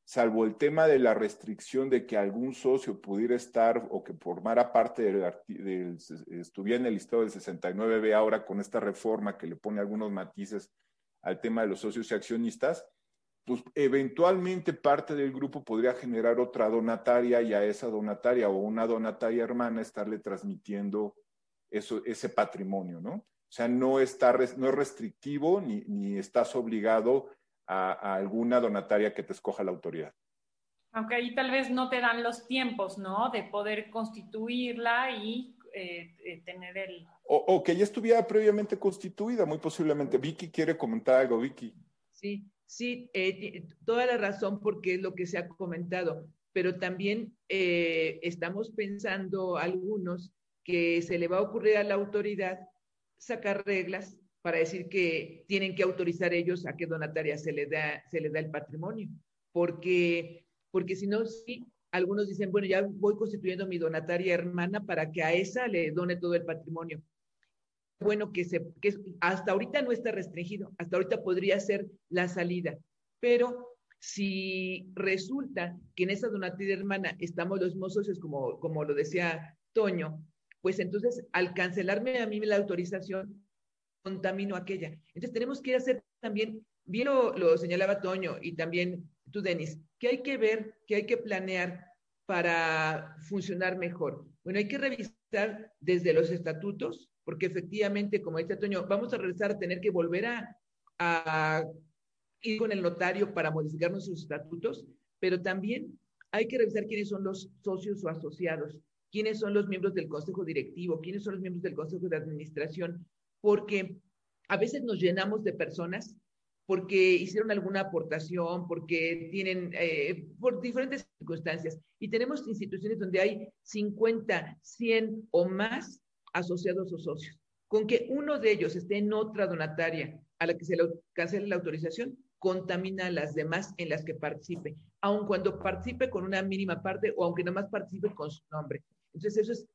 Speaker 4: salvo el tema de la restricción de que algún socio pudiera estar o que formara parte del, estuviera en el listado del 69B ahora con esta reforma que le pone algunos matices al tema de los socios y accionistas, pues eventualmente parte del grupo podría generar otra donataria y a esa donataria o una donataria hermana estarle transmitiendo eso, ese patrimonio, ¿no? O sea, no, está, no es restrictivo ni, ni estás obligado a, alguna donataria que te escoja la autoridad.
Speaker 2: Aunque ahí tal vez no te dan los tiempos, ¿no? De poder constituirla y eh, eh, tener el...
Speaker 4: O, que ya estuviera previamente constituida, muy posiblemente. Vicky quiere comentar algo, Vicky.
Speaker 3: Sí, sí, eh, toda la razón porque es lo que se ha comentado, pero también estamos pensando algunos que se le va a ocurrir a la autoridad sacar reglas para decir que tienen que autorizar ellos a qué donataria se le da, se le da el patrimonio. Porque, porque si no, sí, algunos dicen, bueno, ya voy constituyendo mi donataria hermana para que a esa le done todo el patrimonio. Bueno, que, se, que hasta ahorita no está restringido, hasta ahorita podría ser la salida, pero si resulta que en esa donataria hermana estamos los mismos socios, como, como lo decía Toño, pues entonces al cancelarme a mí la autorización, contamino aquella. Entonces tenemos que hacer también, bien lo, señalaba Toño y también tú, Denis, que hay que ver, que hay que planear para funcionar mejor. Bueno, hay que revisar desde los estatutos, porque efectivamente, como dice Toño, vamos a regresar a tener que volver a, a ir con el notario para modificar nuestros estatutos, pero también hay que revisar quiénes son los socios o asociados, quiénes son los miembros del consejo directivo, quiénes son los miembros del consejo de administración, porque a veces nos llenamos de personas porque hicieron alguna aportación, porque tienen, eh, por diferentes circunstancias. Y tenemos instituciones donde hay 50, 100 o más asociados o socios. Con que uno de ellos esté en otra donataria a la que se le cancele la autorización, contamina a las demás en las que participe, aun cuando participe con una mínima parte o aunque más participe con su nombre. Entonces, eso es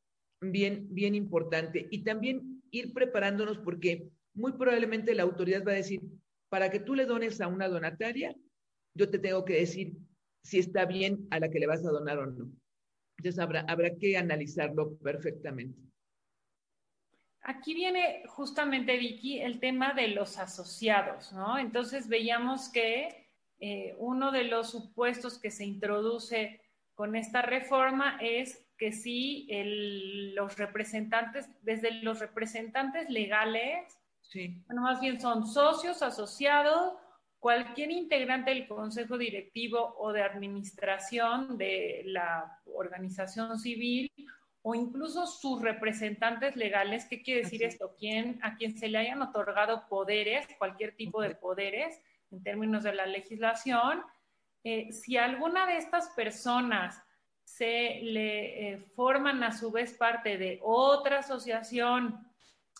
Speaker 3: bien, bien importante. Y también ir preparándonos porque muy probablemente la autoridad va a decir, para que tú le dones a una donataria, yo te tengo que decir si está bien a la que le vas a donar o no. Entonces habrá, habrá que analizarlo perfectamente.
Speaker 2: Aquí viene justamente, Vicky, el tema de los asociados, ¿no? Entonces veíamos que eh, uno de los supuestos que se introduce con esta reforma es que sí, los representantes, desde los representantes legales, sí. bueno, más bien son socios, asociados, cualquier integrante del consejo directivo o de administración de la organización civil o incluso sus representantes legales. ¿Qué quiere decir esto? ¿Quién, a quien se le hayan otorgado poderes, cualquier tipo de poderes en términos de la legislación. Eh, si alguna de estas personas se le eh, forman a su vez parte de otra asociación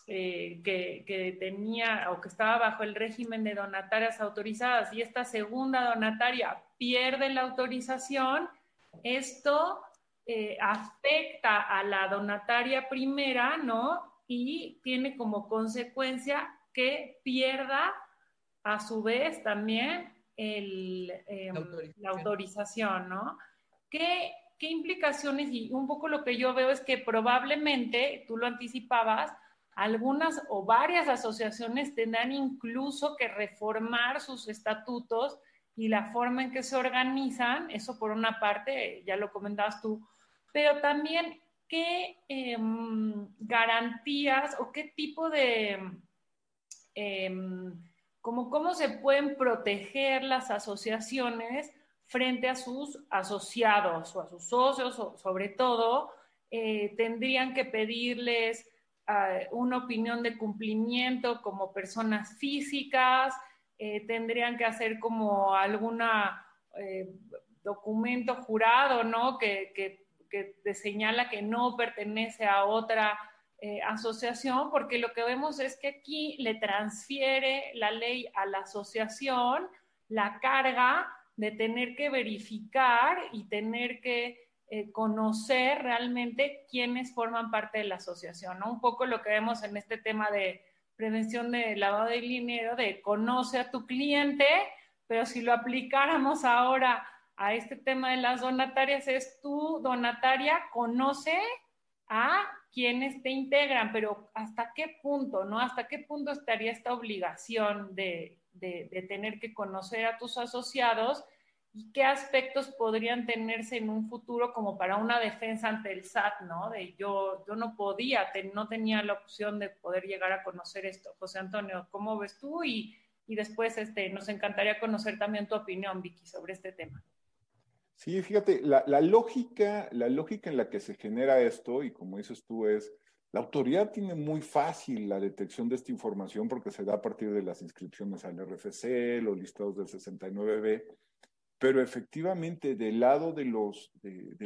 Speaker 2: eh, que, tenía o que estaba bajo el régimen de donatarias autorizadas y esta segunda donataria pierde la autorización, esto eh, afecta a la donataria primera, ¿no? Y tiene como consecuencia que pierda a su vez también el, em, la, autorización. ¿no? ¿Qué, ¿qué implicaciones? Y un poco lo que yo veo es que probablemente, tú lo anticipabas, algunas o varias asociaciones tendrán incluso que reformar sus estatutos y la forma en que se organizan, eso por una parte, ya lo comentabas tú, pero también qué em, garantías o qué tipo de como cómo se pueden proteger las asociaciones frente a sus asociados o a sus socios, o sobre todo, eh, tendrían que pedirles ah, una opinión de cumplimiento como personas físicas, eh, tendrían que hacer como alguna eh, documento jurado, ¿no? Que, que, que, señala que no pertenece a otra eh, asociación, porque lo que vemos es que aquí le transfiere la ley a la asociación la carga de tener que verificar y tener que eh, conocer realmente quiénes forman parte de la asociación, ¿no? Un poco lo que vemos en este tema de prevención de lavado de dinero, de conoce a tu cliente, pero si lo aplicáramos ahora a este tema de las donatarias, es tu donataria conoce a quienes te integran, pero ¿hasta qué punto, no? ¿Hasta qué punto estaría esta obligación de, de, tener que conocer a tus asociados y qué aspectos podrían tenerse en un futuro como para una defensa ante el SAT, ¿no? De yo, yo no podía, no tenía la opción de poder llegar a conocer esto. José Antonio, ¿cómo ves tú? Y, y después este, nos encantaría conocer también tu opinión, Vicky, sobre este tema.
Speaker 4: Sí, fíjate, la, lógica, la lógica en la que se genera esto, y como dices tú, es la autoridad tiene muy fácil la detección de esta información porque se da a partir de las inscripciones al RFC, los listados del 69B, pero efectivamente del lado de,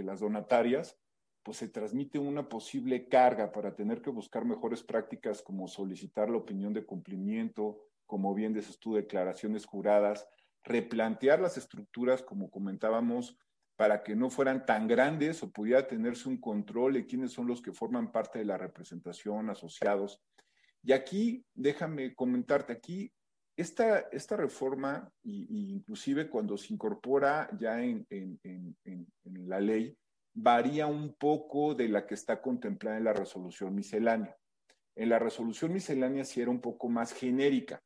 Speaker 4: las donatarias, pues se transmite una posible carga para tener que buscar mejores prácticas como solicitar la opinión de cumplimiento, como bien dices tú, declaraciones juradas, replantear las estructuras, como comentábamos, para que no fueran tan grandes o pudiera tenerse un control de quiénes son los que forman parte de la representación, asociados. Y aquí, déjame comentarte, aquí esta, esta reforma, y, inclusive cuando se incorpora ya en, en, en, la ley, varía un poco de la que está contemplada en la resolución miscelánea. En la resolución miscelánea sí era un poco más genérica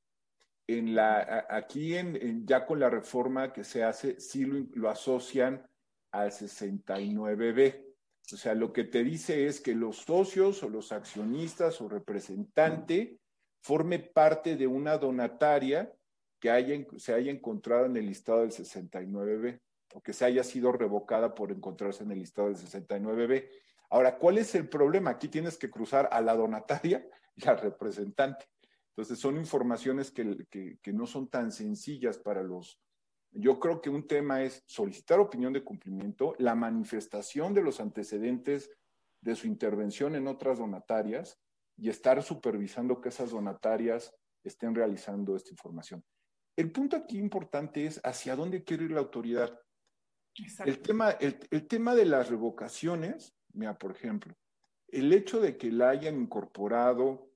Speaker 4: en la, aquí en, ya con la reforma que se hace, sí lo, asocian al 69B. O sea, lo que te dice es que los socios o los accionistas o representante forme parte de una donataria que haya, se haya encontrado en el listado del 69B o que se haya sido revocada por encontrarse en el listado del 69B. Ahora, ¿cuál es el problema? Aquí tienes que cruzar a la donataria y al representante. Entonces, son informaciones que, que, no son tan sencillas para los... Yo creo que un tema es solicitar opinión de cumplimiento, la manifestación de los antecedentes de su intervención en otras donatarias y estar supervisando que esas donatarias estén realizando esta información. El punto aquí importante es hacia dónde quiere ir la autoridad. El tema, el, el, tema de las revocaciones, mira, por ejemplo, el hecho de que la hayan incorporado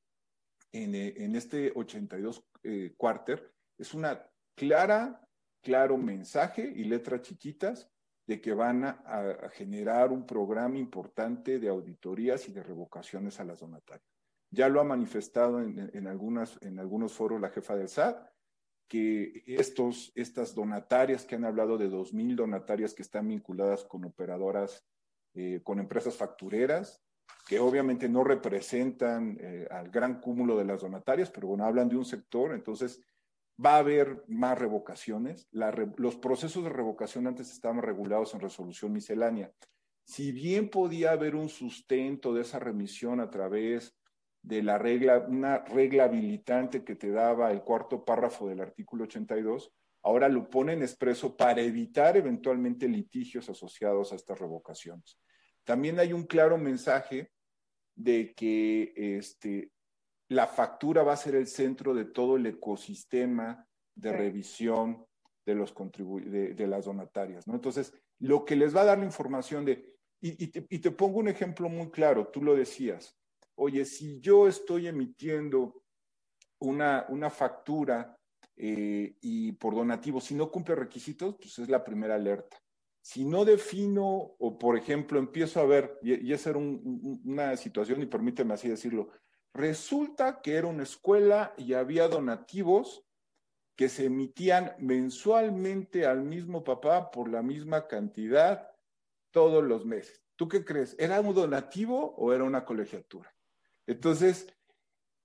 Speaker 4: eh, en, este 82 eh, cuarter es una clara, claro mensaje y letras chiquitas de que van a, generar un programa importante de auditorías y de revocaciones a las donatarias. Ya lo ha manifestado en, algunas, en algunos foros la jefa del SAT, que estos, estas donatarias que han hablado de 2.000 donatarias que están vinculadas con operadoras, eh, con empresas factureras, que obviamente no representan eh, al gran cúmulo de las donatarias, pero bueno, hablan de un sector, entonces va a haber más revocaciones. los procesos de revocación antes estaban regulados en resolución miscelánea. Si bien podía haber un sustento de esa remisión a través de la regla, una regla habilitante que te daba el cuarto párrafo del artículo 82, ahora lo ponen expreso para evitar eventualmente litigios asociados a estas revocaciones. También hay un claro mensaje de que este, la factura va a ser el centro de todo el ecosistema de revisión de, los de, de, las donatarias. ¿no? Entonces, lo que les va a dar la información de, y, te, pongo un ejemplo muy claro, tú lo decías, oye, si yo estoy emitiendo una, una factura eh, y por donativo, si no cumple requisitos, pues es la primera alerta si no defino o, por ejemplo, empiezo a ver, y, esa era una situación, y permíteme así decirlo, resulta que era una escuela y había donativos que se emitían mensualmente al mismo papá por la misma cantidad todos los meses. ¿Tú qué crees? ¿Era un donativo o era una colegiatura? Entonces,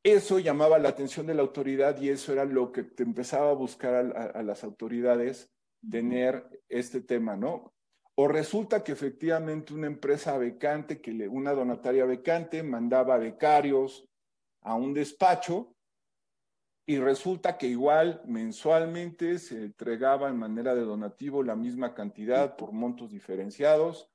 Speaker 4: Eso llamaba la atención de la autoridad y eso era lo que te empezaba a buscar a, las autoridades, tener este tema, ¿no? O resulta que efectivamente una empresa becante, que una donataria becante, mandaba becarios a un despacho y resulta que igual mensualmente se entregaba en manera de donativo la misma cantidad por montos diferenciados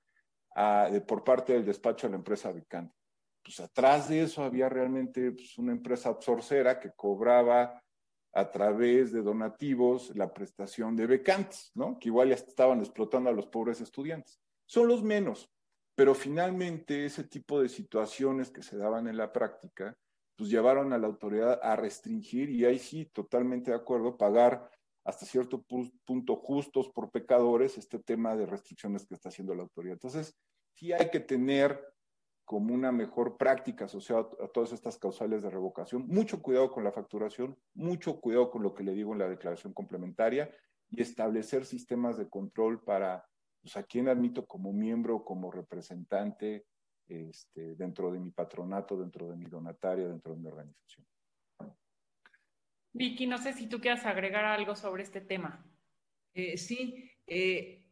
Speaker 4: por parte del despacho a la empresa becante. Pues atrás de eso había realmente pues, una empresa absorcera que cobraba a través de donativos la prestación de becantes, ¿no? Que igual ya estaban explotando a los pobres estudiantes. Son los menos, pero finalmente ese tipo de situaciones que se daban en la práctica pues llevaron a la autoridad a restringir y ahí sí, totalmente de acuerdo, pagar hasta cierto punto justos por pecadores este tema de restricciones que está haciendo la autoridad. Entonces, sí hay que tener como una mejor práctica asociada a todas estas causales de revocación, mucho cuidado con la facturación, mucho cuidado con lo que le digo en la declaración complementaria y establecer sistemas de control para pues, a quién admito como miembro, como representante, este, dentro de mi patronato, dentro de mi donataria, dentro de mi organización.
Speaker 2: Vicky, no sé si tú quieras agregar algo sobre este tema.
Speaker 3: Eh, sí, eh,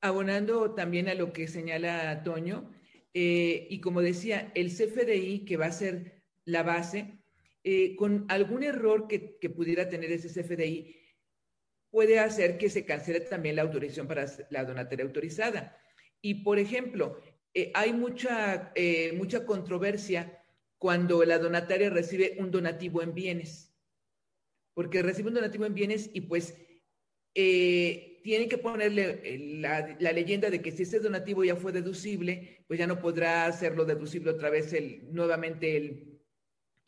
Speaker 3: abonando también a lo que señala Toño, eh, y como decía, el CFDI, que va a ser la base, con algún error que, que, pudiera tener ese CFDI, puede hacer que se cancele también la autorización para la donataria autorizada. Y, por ejemplo, eh, hay mucha, eh, mucha controversia cuando la donataria recibe un donativo en bienes, porque recibe un donativo en bienes y pues eh, tienen que ponerle la, la, leyenda de que si ese donativo ya fue deducible, pues ya no podrá hacerlo deducible otra vez el, nuevamente el,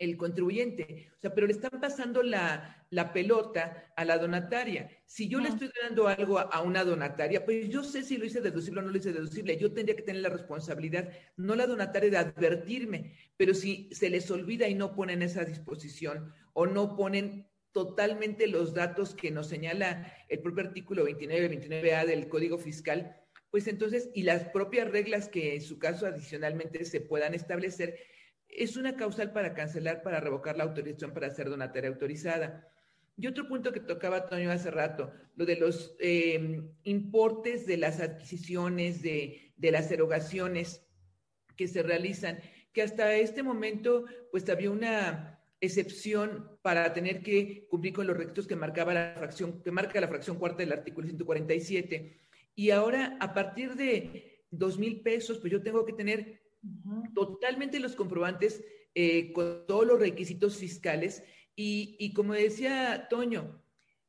Speaker 3: el contribuyente. O sea, pero le están pasando la, la pelota a la donataria. Si yo le estoy dando algo a, una donataria, pues yo sé si lo hice deducible o no lo hice deducible. Yo tendría que tener la responsabilidad, no la donataria, de advertirme. Pero si se les olvida y no ponen esa disposición o no ponen totalmente los datos que nos señala el propio artículo 29, 29A del Código Fiscal, pues entonces, y las propias reglas que en su caso adicionalmente se puedan establecer, es una causal para cancelar, para revocar la autorización para ser donataria autorizada. Y otro punto que tocaba Toño hace rato, lo de los em, importes de las adquisiciones, de, de, las erogaciones que se realizan, que hasta este momento pues había una excepción para tener que cumplir con los requisitos que marcaba la fracción, que marca la fracción cuarta del artículo 147. Y ahora, a partir de dos mil pesos, pues yo tengo que tener totalmente los comprobantes eh, con todos los requisitos fiscales. Y, como decía Toño,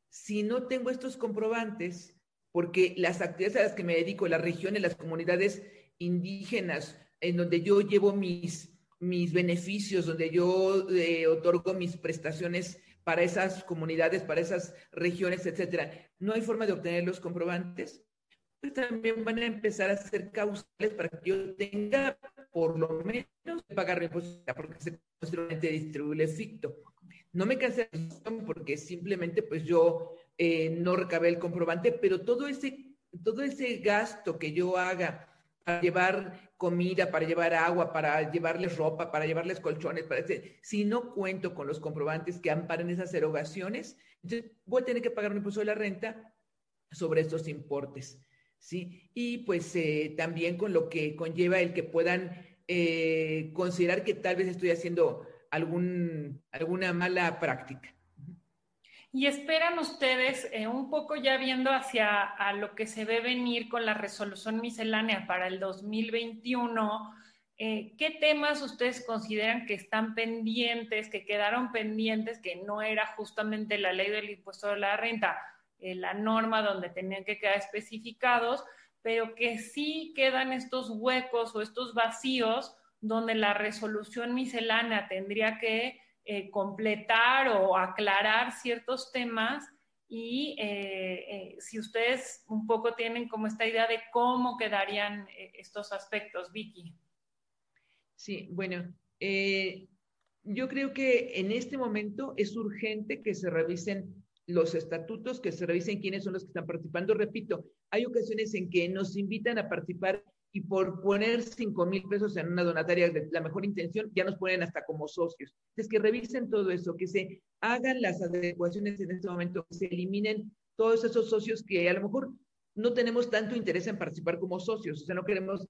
Speaker 3: si no tengo estos comprobantes, porque las actividades a las que me dedico, las regiones, las comunidades indígenas, en donde yo llevo mis, mis beneficios, donde yo eh, otorgo mis prestaciones para esas comunidades, para esas regiones, etcétera, no hay forma de obtener los comprobantes, pues también van a empezar a hacer causales para que yo tenga por lo menos pagar impuestos porque se constituye distribuible ficto. No me cansé porque simplemente pues yo eh, no recabé el comprobante, pero todo ese, todo ese gasto que yo haga para llevar comida, para llevar agua, para llevarles ropa, para llevarles colchones, para si no cuento con los comprobantes que amparen esas erogaciones, voy a tener que pagar un impuesto de la renta sobre estos importes. ¿Sí? Y pues eh, también con lo que conlleva el que puedan eh, considerar que tal vez estoy haciendo algún, alguna mala práctica.
Speaker 2: Y esperan ustedes, eh, un poco ya viendo hacia a lo que se ve venir con la resolución miscelánea para el 2021, ¿qué temas ustedes consideran que están pendientes, que quedaron pendientes, que no era justamente la ley del impuesto de la renta? Eh, la norma donde tenían que quedar especificados, pero que sí quedan estos huecos o estos vacíos donde la resolución miscelánea tendría que eh, completar o aclarar ciertos temas y eh, si ustedes un poco tienen como esta idea de cómo quedarían estos aspectos, Vicky.
Speaker 3: Sí, bueno, yo creo que en este momento es urgente que se revisen los estatutos, que se revisen quiénes son los que están participando. Repito, hay ocasiones en que nos invitan a participar y por poner 5 mil pesos en una donataria de la mejor intención, ya nos ponen hasta como socios. Es que revisen todo eso, que se hagan las adecuaciones en este momento, que se eliminen todos esos socios que a lo mejor no tenemos tanto interés en participar como socios, o sea, no queremos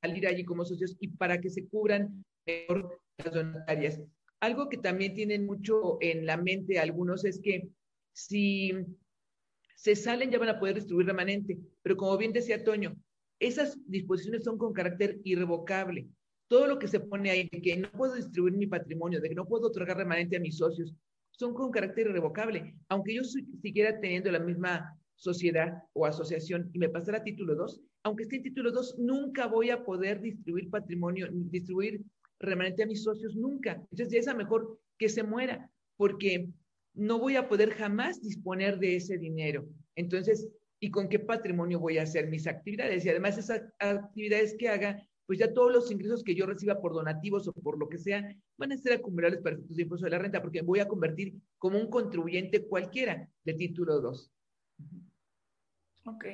Speaker 3: salir allí como socios y para que se cubran mejor las donatarias. Algo que también tienen mucho en la mente algunos es que si se salen ya van a poder distribuir remanente, pero como bien decía Toño, esas disposiciones son con carácter irrevocable. Todo lo que se pone ahí, de que no puedo distribuir mi patrimonio, de que no puedo otorgar remanente a mis socios, son con carácter irrevocable. Aunque yo siguiera teniendo la misma sociedad o asociación y me pasara título 2, aunque esté en título 2, nunca voy a poder distribuir patrimonio, distribuir remanente a mis socios, nunca. Entonces ya es mejor que se muera, porque no voy a poder jamás disponer de ese dinero. Entonces, ¿y con qué patrimonio voy a hacer mis actividades? Y además esas actividades que haga, pues ya todos los ingresos que yo reciba por donativos o por lo que sea, van a ser acumulables para efectos impuesto de la renta, porque me voy a convertir como un contribuyente cualquiera de título 2.
Speaker 2: Ok.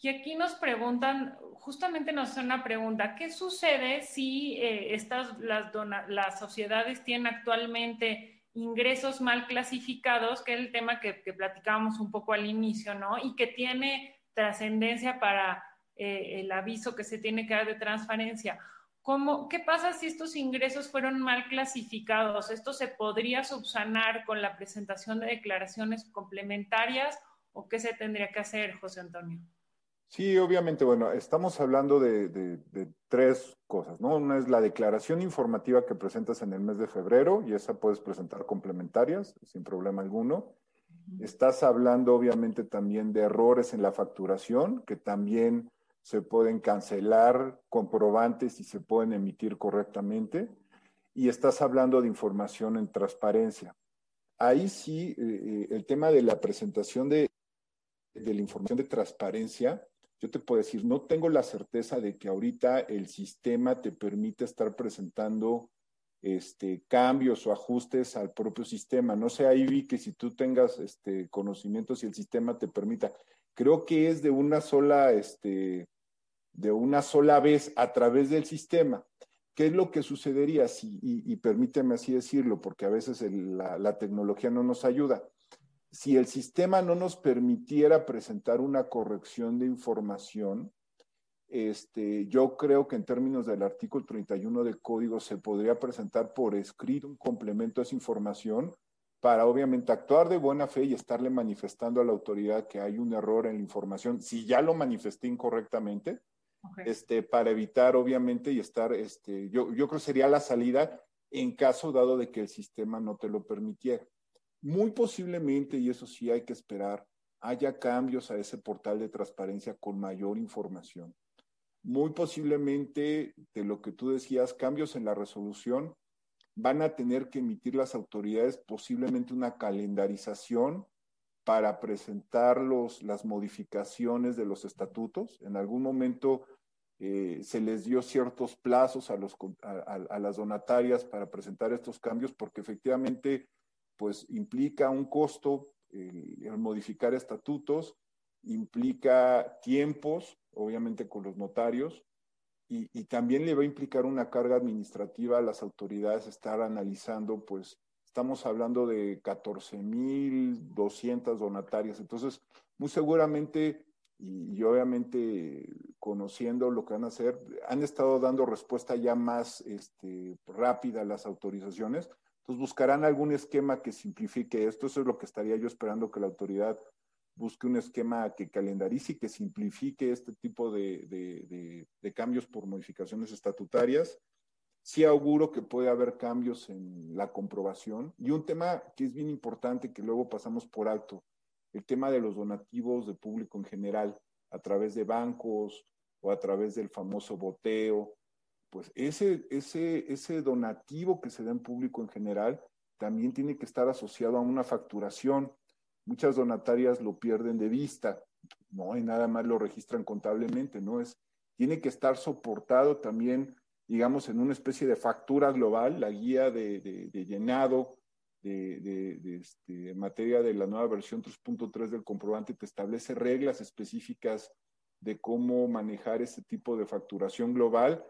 Speaker 2: Y aquí nos preguntan, justamente nos hacen una pregunta, ¿qué sucede si eh, estas, las sociedades tienen actualmente ingresos mal clasificados, que es el tema que, platicábamos un poco al inicio, ¿no? Y que tiene trascendencia para eh, el aviso que se tiene que dar de transparencia. ¿Cómo, ¿Qué pasa si estos ingresos fueron mal clasificados? ¿Esto se podría subsanar con la presentación de declaraciones complementarias o qué se tendría que hacer, José Antonio?
Speaker 4: Sí, obviamente, bueno, estamos hablando de, tres cosas, ¿no? Una es la declaración informativa que presentas en el mes de febrero y esa puedes presentar complementarias sin problema alguno. Estás hablando obviamente también de errores en la facturación que también se pueden cancelar comprobantes y se pueden emitir correctamente. Y estás hablando de información en transparencia. Ahí sí, eh, eh, el tema de la presentación de, de la información de transparencia yo te puedo decir, no tengo la certeza de que ahorita el sistema te permite estar presentando este, cambios o ajustes al propio sistema. No sé, ahí vi que si tú tengas este, conocimientos y el sistema te permita. Creo que es de una sola, este, de una sola vez a través del sistema. ¿Qué es lo que sucedería si, y, permíteme así decirlo, porque a veces la tecnología no nos ayuda? Si el sistema no nos permitiera presentar una corrección de información, este, yo creo que en términos del artículo 31 del código se podría presentar por escrito un complemento a esa información para obviamente actuar de buena fe y estarle manifestando a la autoridad que hay un error en la información, si ya lo manifesté incorrectamente, este, para evitar obviamente y estar, este, yo, yo creo que sería la salida en caso dado de que el sistema no te lo permitiera. Muy posiblemente, y eso sí hay que esperar, haya cambios a ese portal de transparencia con mayor información. Muy posiblemente, de lo que tú decías, cambios en la resolución, van a tener que emitir las autoridades posiblemente una calendarización para presentar las modificaciones de los estatutos. En algún momento eh, se les dio ciertos plazos a, los, a las donatarias para presentar estos cambios porque efectivamente pues implica un costo el, modificar estatutos, implica tiempos, obviamente con los notarios, y, y, también le va a implicar una carga administrativa a las autoridades estar analizando, pues estamos hablando de 14.200 donatarias, entonces muy seguramente y, y, obviamente conociendo lo que van a hacer, han estado dando respuesta ya más este, rápida a las autorizaciones, entonces buscarán algún esquema que simplifique esto. Eso es lo que estaría yo esperando que la autoridad busque un esquema que calendarice y que simplifique este tipo de, cambios por modificaciones estatutarias. Sí auguro que puede haber cambios en la comprobación. Y un tema que es bien importante que luego pasamos por alto, el tema de los donativos de público en general, a través de bancos o a través del famoso boteo pues ese, ese, ese donativo que se da en público en general también tiene que estar asociado a una facturación. Muchas donatarias lo pierden de vista, no, y nada más lo registran contablemente, ¿no? Es, tiene que estar soportado también, digamos, en una especie de factura global, la guía de, de, llenado de, de este, en materia de la nueva versión 3.3 del comprobante te establece reglas específicas de cómo manejar este tipo de facturación global,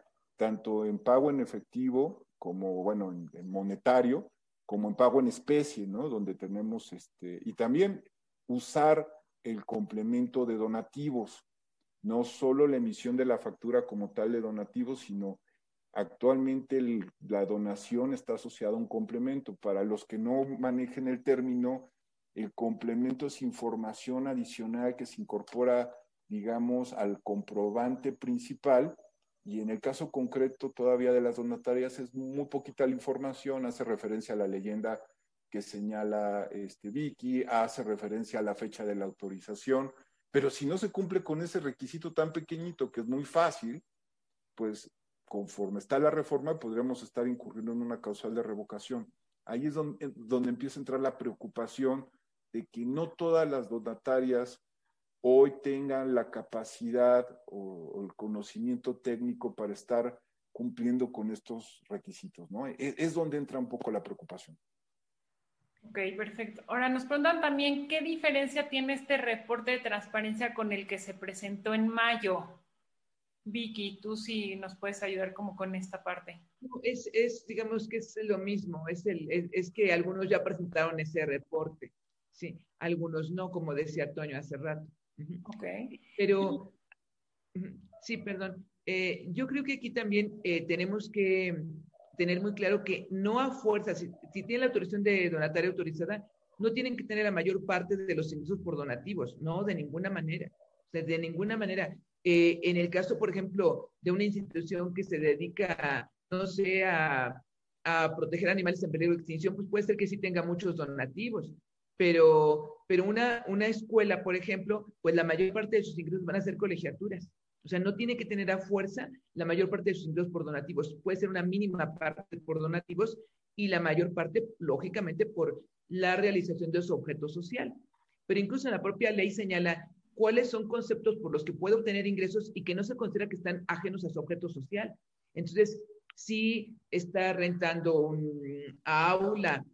Speaker 4: tanto en pago en efectivo como, bueno, en, monetario, como en pago en especie, ¿no? Donde tenemos, este, y también usar el complemento de donativos, no solo la emisión de la factura como tal de donativos, sino actualmente la donación está asociada a un complemento. Para los que no manejen el término, el complemento es información adicional que se incorpora, digamos, al comprobante principal. Y en el caso concreto todavía de las donatarias es muy poquita la información, hace referencia a la leyenda que señala este Vicky, hace referencia a la fecha de la autorización, pero si no se cumple con ese requisito tan pequeñito que es muy fácil, pues conforme está la reforma podríamos estar incurriendo en una causal de revocación. Ahí es donde, donde empieza a entrar la preocupación de que no todas las donatarias hoy tengan la capacidad o, el conocimiento técnico para estar cumpliendo con estos requisitos, ¿no? Es, es, donde entra un poco la preocupación.
Speaker 2: Ok, perfecto. Ahora nos preguntan también qué diferencia tiene este reporte de transparencia con el que se presentó en mayo. Vicky, tú sí nos puedes ayudar como con esta parte.
Speaker 3: Es, es digamos que es lo mismo, es, el, es, es que algunos ya presentaron ese reporte. Sí, algunos no, como decía Toño hace rato.
Speaker 2: Ok.
Speaker 3: Pero, sí, perdón. Eh, yo creo que aquí también eh, tenemos que tener muy claro que no a fuerza, si, si tienen la autorización de donataria autorizada, no tienen que tener la mayor parte de los ingresos por donativos, no, de ninguna manera. O sea, de ninguna manera. Eh, en el caso, por ejemplo, de una institución que se dedica, no sé, a, a proteger animales en peligro de extinción, pues puede ser que sí tenga muchos donativos, pero, pero una, una escuela, por ejemplo, pues la mayor parte de sus ingresos van a ser colegiaturas. O sea, no tiene que tener a fuerza la mayor parte de sus ingresos por donativos. Puede ser una mínima parte por donativos y la mayor parte, lógicamente, por la realización de su objeto social. Pero incluso en la propia ley señala cuáles son conceptos por los que puede obtener ingresos y que no se considera que están ajenos a su objeto social. Entonces, si está rentando un aula,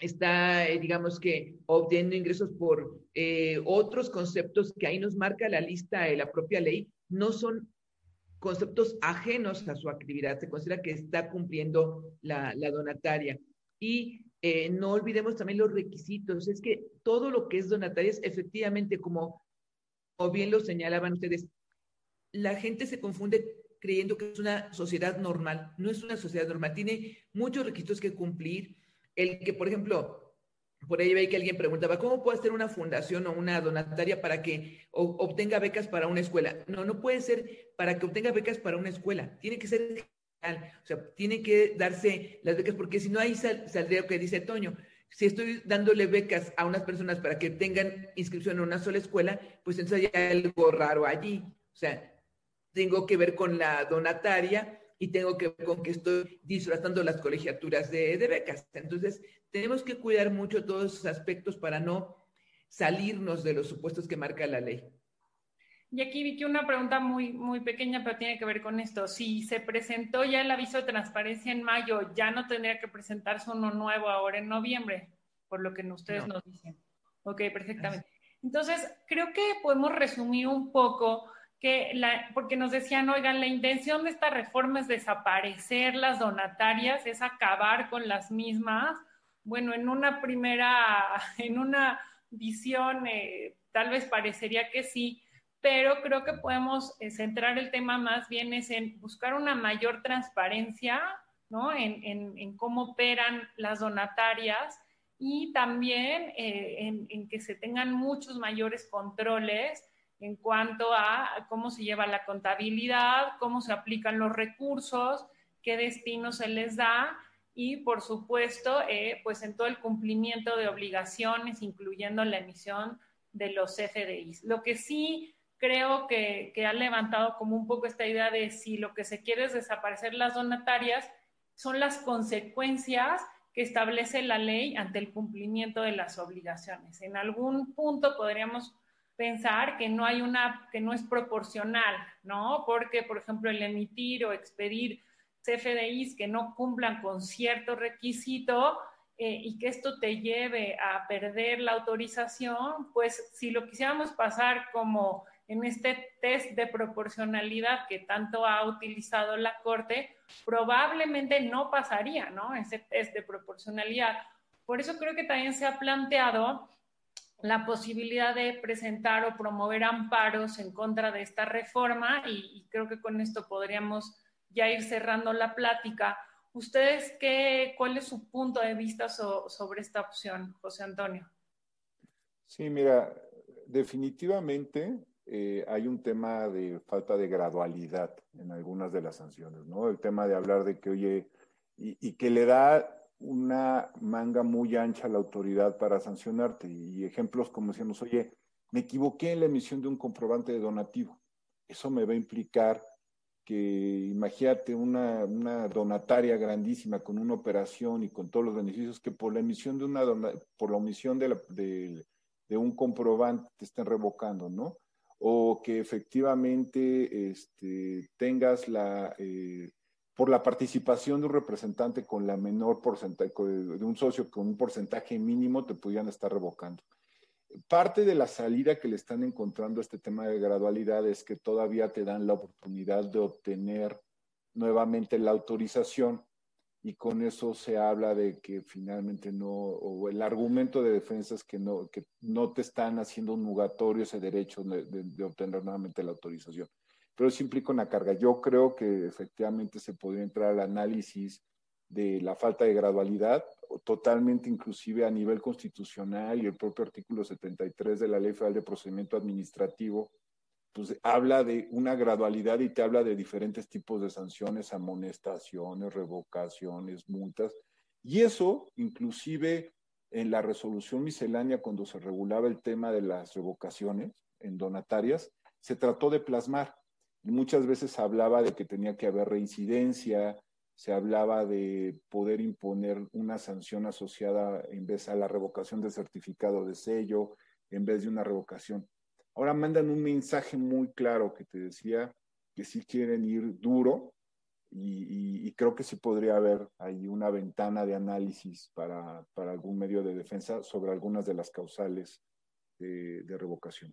Speaker 3: está, eh, digamos que, obteniendo ingresos por eh, otros conceptos que ahí nos marca la lista de la propia ley, no son conceptos ajenos a su actividad, se considera que está cumpliendo la, donataria. Y eh, no olvidemos también los requisitos, es que todo lo que es donataria es efectivamente, como, como bien lo señalaban ustedes, la gente se confunde creyendo que es una sociedad normal, no es una sociedad normal, tiene muchos requisitos que cumplir, el que, por ejemplo, por ahí veía que alguien preguntaba, ¿cómo puedo hacer una fundación o una donataria para que obtenga becas para una escuela? No, no puede ser para que obtenga becas para una escuela. Tiene que ser general. O sea, tiene que darse las becas, porque si no, ahí saldría lo que dice Toño. Si estoy dándole becas a unas personas para que tengan inscripción en una sola escuela, pues entonces hay algo raro allí. O sea, tengo que ver con la donataria y tengo que ver con que estoy disfrazando las colegiaturas de, becas. Entonces, tenemos que cuidar mucho todos esos aspectos para no salirnos de los supuestos que marca la ley.
Speaker 2: Y aquí vi que una pregunta muy, muy pequeña, pero tiene que ver con esto. Si se presentó ya el aviso de transparencia en mayo, ya no tendría que presentarse uno nuevo ahora en noviembre, por lo que ustedes nos dicen. Ok, perfectamente. Entonces, creo que podemos resumir un poco que la, porque nos decían, oigan, la intención de esta reforma es desaparecer las donatarias, es acabar con las mismas. Bueno, en una primera, en una visión, eh, tal vez parecería que sí, pero creo que podemos eh, centrar el tema más bien es en buscar una mayor transparencia, ¿no? En, en, en cómo operan las donatarias y también eh, en, en que se tengan muchos mayores controles en cuanto a cómo se lleva la contabilidad, cómo se aplican los recursos, qué destino se les da y, por supuesto, eh, pues en todo el cumplimiento de obligaciones, incluyendo la emisión de los FDIs. Lo que sí creo que, que ha levantado como un poco esta idea de si lo que se quiere es desaparecer las donatarias, son las consecuencias que establece la ley ante el cumplimiento de las obligaciones. En algún punto podríamos pensar que no hay una, que no es proporcional, ¿no? Porque, por ejemplo, el emitir o expedir CFDIs que no cumplan con cierto requisito eh, y que esto te lleve a perder la autorización, pues si lo quisiéramos pasar como en este test de proporcionalidad que tanto ha utilizado la Corte, probablemente no pasaría, ¿no? Ese test de proporcionalidad. Por eso creo que también se ha planteado la posibilidad de presentar o promover amparos en contra de esta reforma y, creo que con esto podríamos ya ir cerrando la plática. ¿Ustedes qué, cuál es su punto de vista sobre esta opción, José Antonio?
Speaker 4: Sí, mira, definitivamente eh, hay un tema de falta de gradualidad en algunas de las sanciones, ¿no? El tema de hablar de que, oye, y que le da una manga muy ancha a la autoridad para sancionarte. Y ejemplos como decíamos, oye, me equivoqué en la emisión de un comprobante de donativo. Eso me va a implicar que, imagínate, una, una donataria grandísima con una operación y con todos los beneficios que por la emisión de una por la omisión de, de, un comprobante te estén revocando, ¿no? O que efectivamente este, tengas la, eh, por la participación de un representante con la menor porcentaje, de un socio con un porcentaje mínimo, te pudieran estar revocando. Parte de la salida que le están encontrando a este tema de gradualidad es que todavía te dan la oportunidad de obtener nuevamente la autorización y con eso se habla de que finalmente no, o el argumento de defensa es que no, que no te están haciendo un nugatorio ese derecho de obtener nuevamente la autorización pero eso implica una carga. Yo creo que efectivamente se podría entrar al análisis de la falta de gradualidad, totalmente inclusive a nivel constitucional y el propio artículo 73 de la Ley Federal de Procedimiento Administrativo, pues habla de una gradualidad y te habla de diferentes tipos de sanciones, amonestaciones, revocaciones, multas. Y eso, inclusive en la resolución miscelánea, cuando se regulaba el tema de las revocaciones en donatarias, se trató de plasmar muchas veces hablaba de que tenía que haber reincidencia, se hablaba de poder imponer una sanción asociada en vez a la revocación del certificado de sello, en vez de una revocación. Ahora mandan un mensaje muy claro que te decía que sí quieren ir duro y, creo que sí podría haber ahí una ventana de análisis para, algún medio de defensa sobre algunas de las causales de revocación.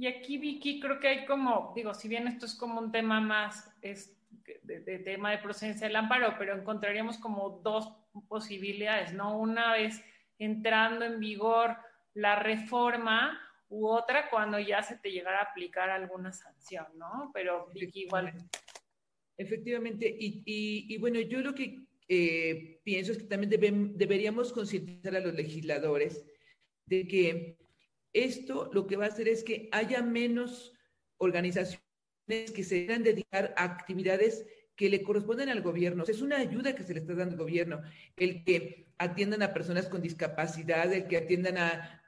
Speaker 2: Y aquí, Vicky, creo que hay como, digo, si bien esto es como un tema más es de, tema de procedencia del amparo, pero encontraríamos como dos posibilidades, ¿no? Una vez entrando en vigor la reforma u otra cuando ya se te llegara a aplicar alguna sanción, ¿no? Pero Vicky igual.
Speaker 3: Efectivamente, y, bueno, yo lo que eh, pienso es que también deberíamos concientizar a los legisladores de que esto lo que va a hacer es que haya menos organizaciones que se quieran dedicar a actividades que le corresponden al gobierno. es una ayuda que se le está dando al gobierno, el que atiendan a personas con discapacidad, el que atiendan a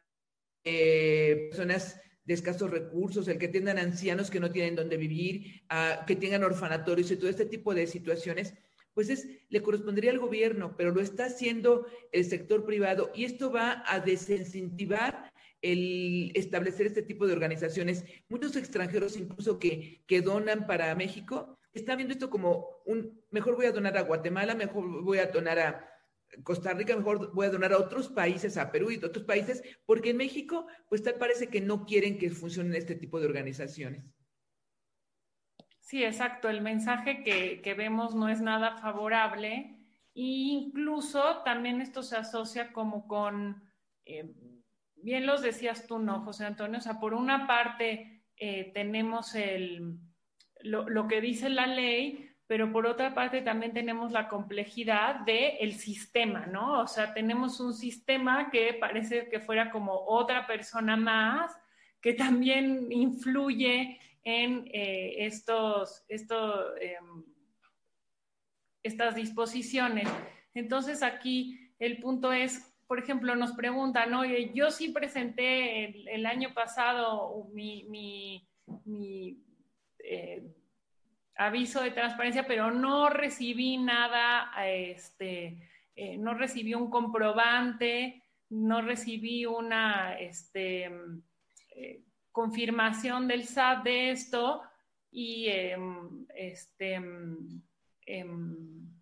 Speaker 3: eh, personas de escasos recursos, el que atiendan a ancianos que no tienen dónde vivir, que tengan orfanatorios y todo este tipo de situaciones, pues es, le correspondería al gobierno, pero lo está haciendo el sector privado y esto va a desincentivar el establecer este tipo de organizaciones. Muchos extranjeros incluso que, que donan para México están viendo esto como un, mejor voy a donar a Guatemala, mejor voy a donar a Costa Rica, mejor voy a donar a otros países, a Perú y a otros países, porque en México, pues tal parece que no quieren que funcionen este tipo de organizaciones.
Speaker 2: Sí, exacto. El mensaje que, que vemos no es nada favorable. E incluso también esto se asocia como con eh, bien los decías tú, ¿no, José Antonio? O sea, por una parte eh, tenemos el, lo, que dice la ley, pero por otra parte también tenemos la complejidad del sistema, ¿no? O sea, tenemos un sistema que parece que fuera como otra persona más, que también influye en eh, estos, estos, em, estas disposiciones. Entonces aquí el punto es por ejemplo, nos preguntan, oye, yo sí presenté el, año pasado mi, eh, aviso de transparencia, pero no recibí nada, este, eh, no recibí un comprobante, no recibí una este, eh, confirmación del SAT de esto y em, este, em,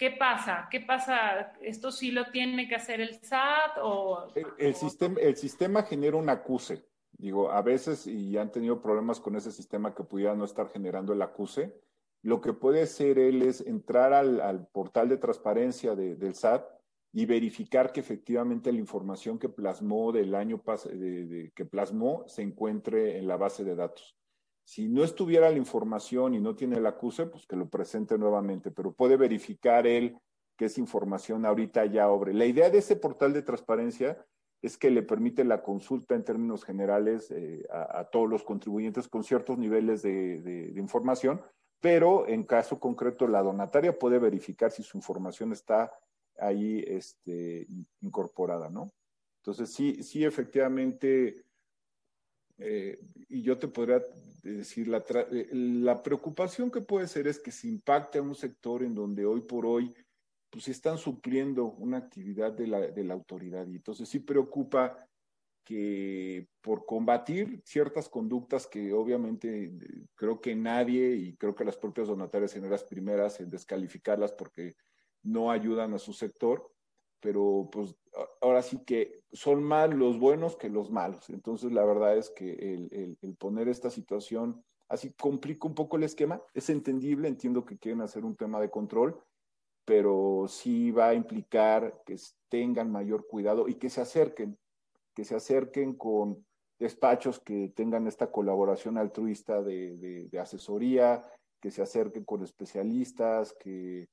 Speaker 2: ¿Qué pasa? ¿Qué pasa? ¿Esto sí lo tiene que hacer el SAT o...?
Speaker 4: El, sistema, el sistema genera un acuse digo, a veces y han tenido problemas con ese sistema que pudiera no estar generando el acuse, lo que puede hacer él es entrar al, portal de transparencia del SAT y verificar que efectivamente la información que plasmó del año de, que plasmó se encuentre en la base de datos. Si no estuviera la información y no tiene el acuse, pues que lo presente nuevamente, pero puede verificar él que esa información ahorita ya obre. La idea de ese portal de transparencia es que le permite la consulta en términos generales eh, a, todos los contribuyentes con ciertos niveles de, información, pero en caso concreto la donataria puede verificar si su información está ahí este, incorporada, ¿no? Entonces, sí, sí, efectivamente, eh, y yo te podría decir, la, eh, la preocupación que puede ser es que se impacte a un sector en donde hoy por hoy pues están supliendo una actividad de la, de la autoridad. Y entonces sí preocupa que por combatir ciertas conductas que obviamente eh, creo que nadie y creo que las propias donatarias en las primeras en descalificarlas porque no ayudan a su sector, pero pues ahora sí que son más los buenos que los malos. Entonces la verdad es que el, el poner esta situación así complica un poco el esquema. Es entendible, entiendo que quieren hacer un tema de control, pero sí va a implicar que tengan mayor cuidado y que se acerquen, que se acerquen con despachos que tengan esta colaboración altruista de, asesoría, que se acerquen con especialistas, que,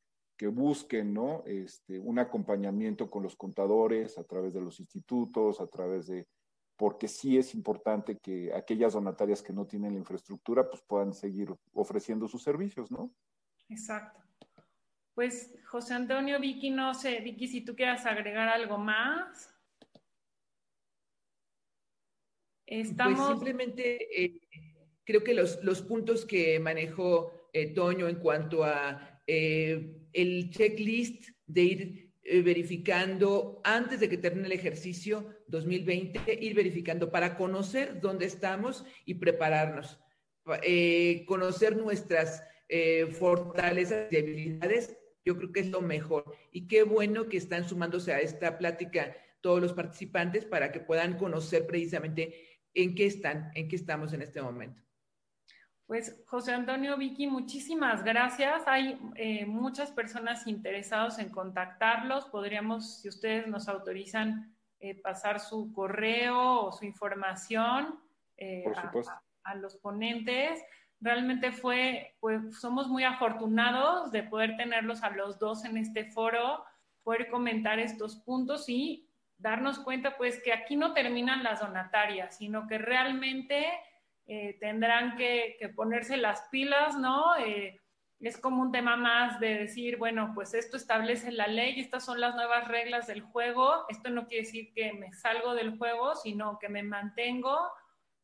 Speaker 4: busquen ¿no? este, un acompañamiento con los contadores a través de los institutos, a través de, porque sí es importante que aquellas donatarias que no tienen la infraestructura pues puedan seguir ofreciendo sus servicios, ¿no?
Speaker 2: Exacto. Pues José Antonio, Vicky, no sé, Vicky, si tú quieras agregar algo más.
Speaker 3: Pues Estamos... Pues simplemente eh, creo que los, puntos que manejó eh, Toño en cuanto a eh, el checklist de ir verificando antes de que termine el ejercicio 2020, ir verificando para conocer dónde estamos y prepararnos, conocer nuestras fortalezas y habilidades yo creo que es lo mejor. Y qué bueno que están sumándose a esta plática todos los participantes para que puedan conocer precisamente en qué están, en qué estamos en este momento.
Speaker 2: Pues José Antonio Vicky, muchísimas gracias. Hay eh, muchas personas interesadas en contactarlos. Podríamos, si ustedes nos autorizan, eh, pasar su correo o su información eh, a, los ponentes realmente fue, pues somos muy afortunados de poder tenerlos a los dos en este foro, poder comentar estos puntos y darnos cuenta pues que aquí no terminan las donatarias, sino que realmente eh, tendrán que, ponerse las pilas, ¿no? Eh, es como un tema más de decir, bueno, pues esto establece la ley, estas son las nuevas reglas del juego, esto no quiere decir que me salgo del juego, sino que me mantengo,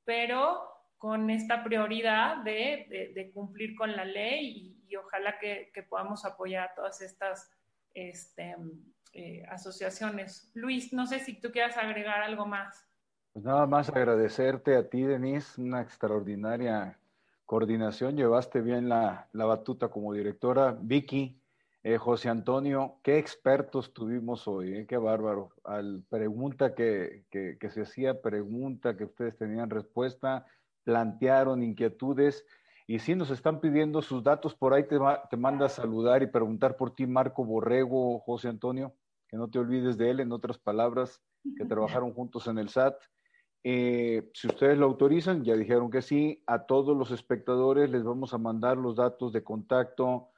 Speaker 2: pero con esta prioridad de, cumplir con la ley y, ojalá que, podamos apoyar a todas estas este, eh, asociaciones. Luis, no sé si tú quieras agregar algo más.
Speaker 1: Pues nada más agradecerte a ti, Denise, una extraordinaria coordinación. Llevaste bien la, batuta como directora. Vicky, eh, José Antonio, qué expertos tuvimos hoy, eh, qué bárbaro. Al pregunta que, que, se hacía, pregunta que ustedes tenían respuesta, plantearon inquietudes y si nos están pidiendo sus datos, por ahí te, te manda a saludar y preguntar por ti Marco Borrego, José Antonio, que no te olvides de él, en otras palabras, que trabajaron juntos en el SAT. Eh, si ustedes lo autorizan, ya dijeron que sí, a todos los espectadores les vamos a mandar los datos de contacto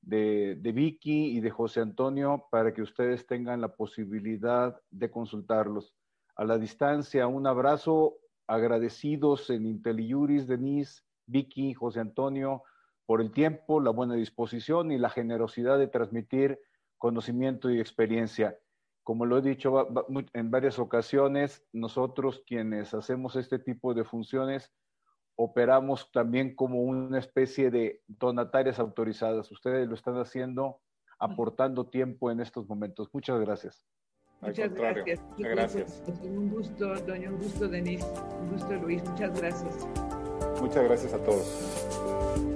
Speaker 1: de, Vicky y de José Antonio para que ustedes tengan la posibilidad de consultarlos. A la distancia, un abrazo agradecidos en IntelliJuris, Denise, Vicky, José Antonio, por el tiempo, la buena disposición y la generosidad de transmitir conocimiento y experiencia. Como lo he dicho en varias ocasiones, nosotros quienes hacemos este tipo de funciones operamos también como una especie de donatarias autorizadas. Ustedes lo están haciendo aportando tiempo en estos momentos. Muchas gracias.
Speaker 3: Muchas gracias. gracias. Un gusto, doña, un gusto, Denise, un gusto, Luis. Muchas gracias.
Speaker 4: Muchas gracias a todos.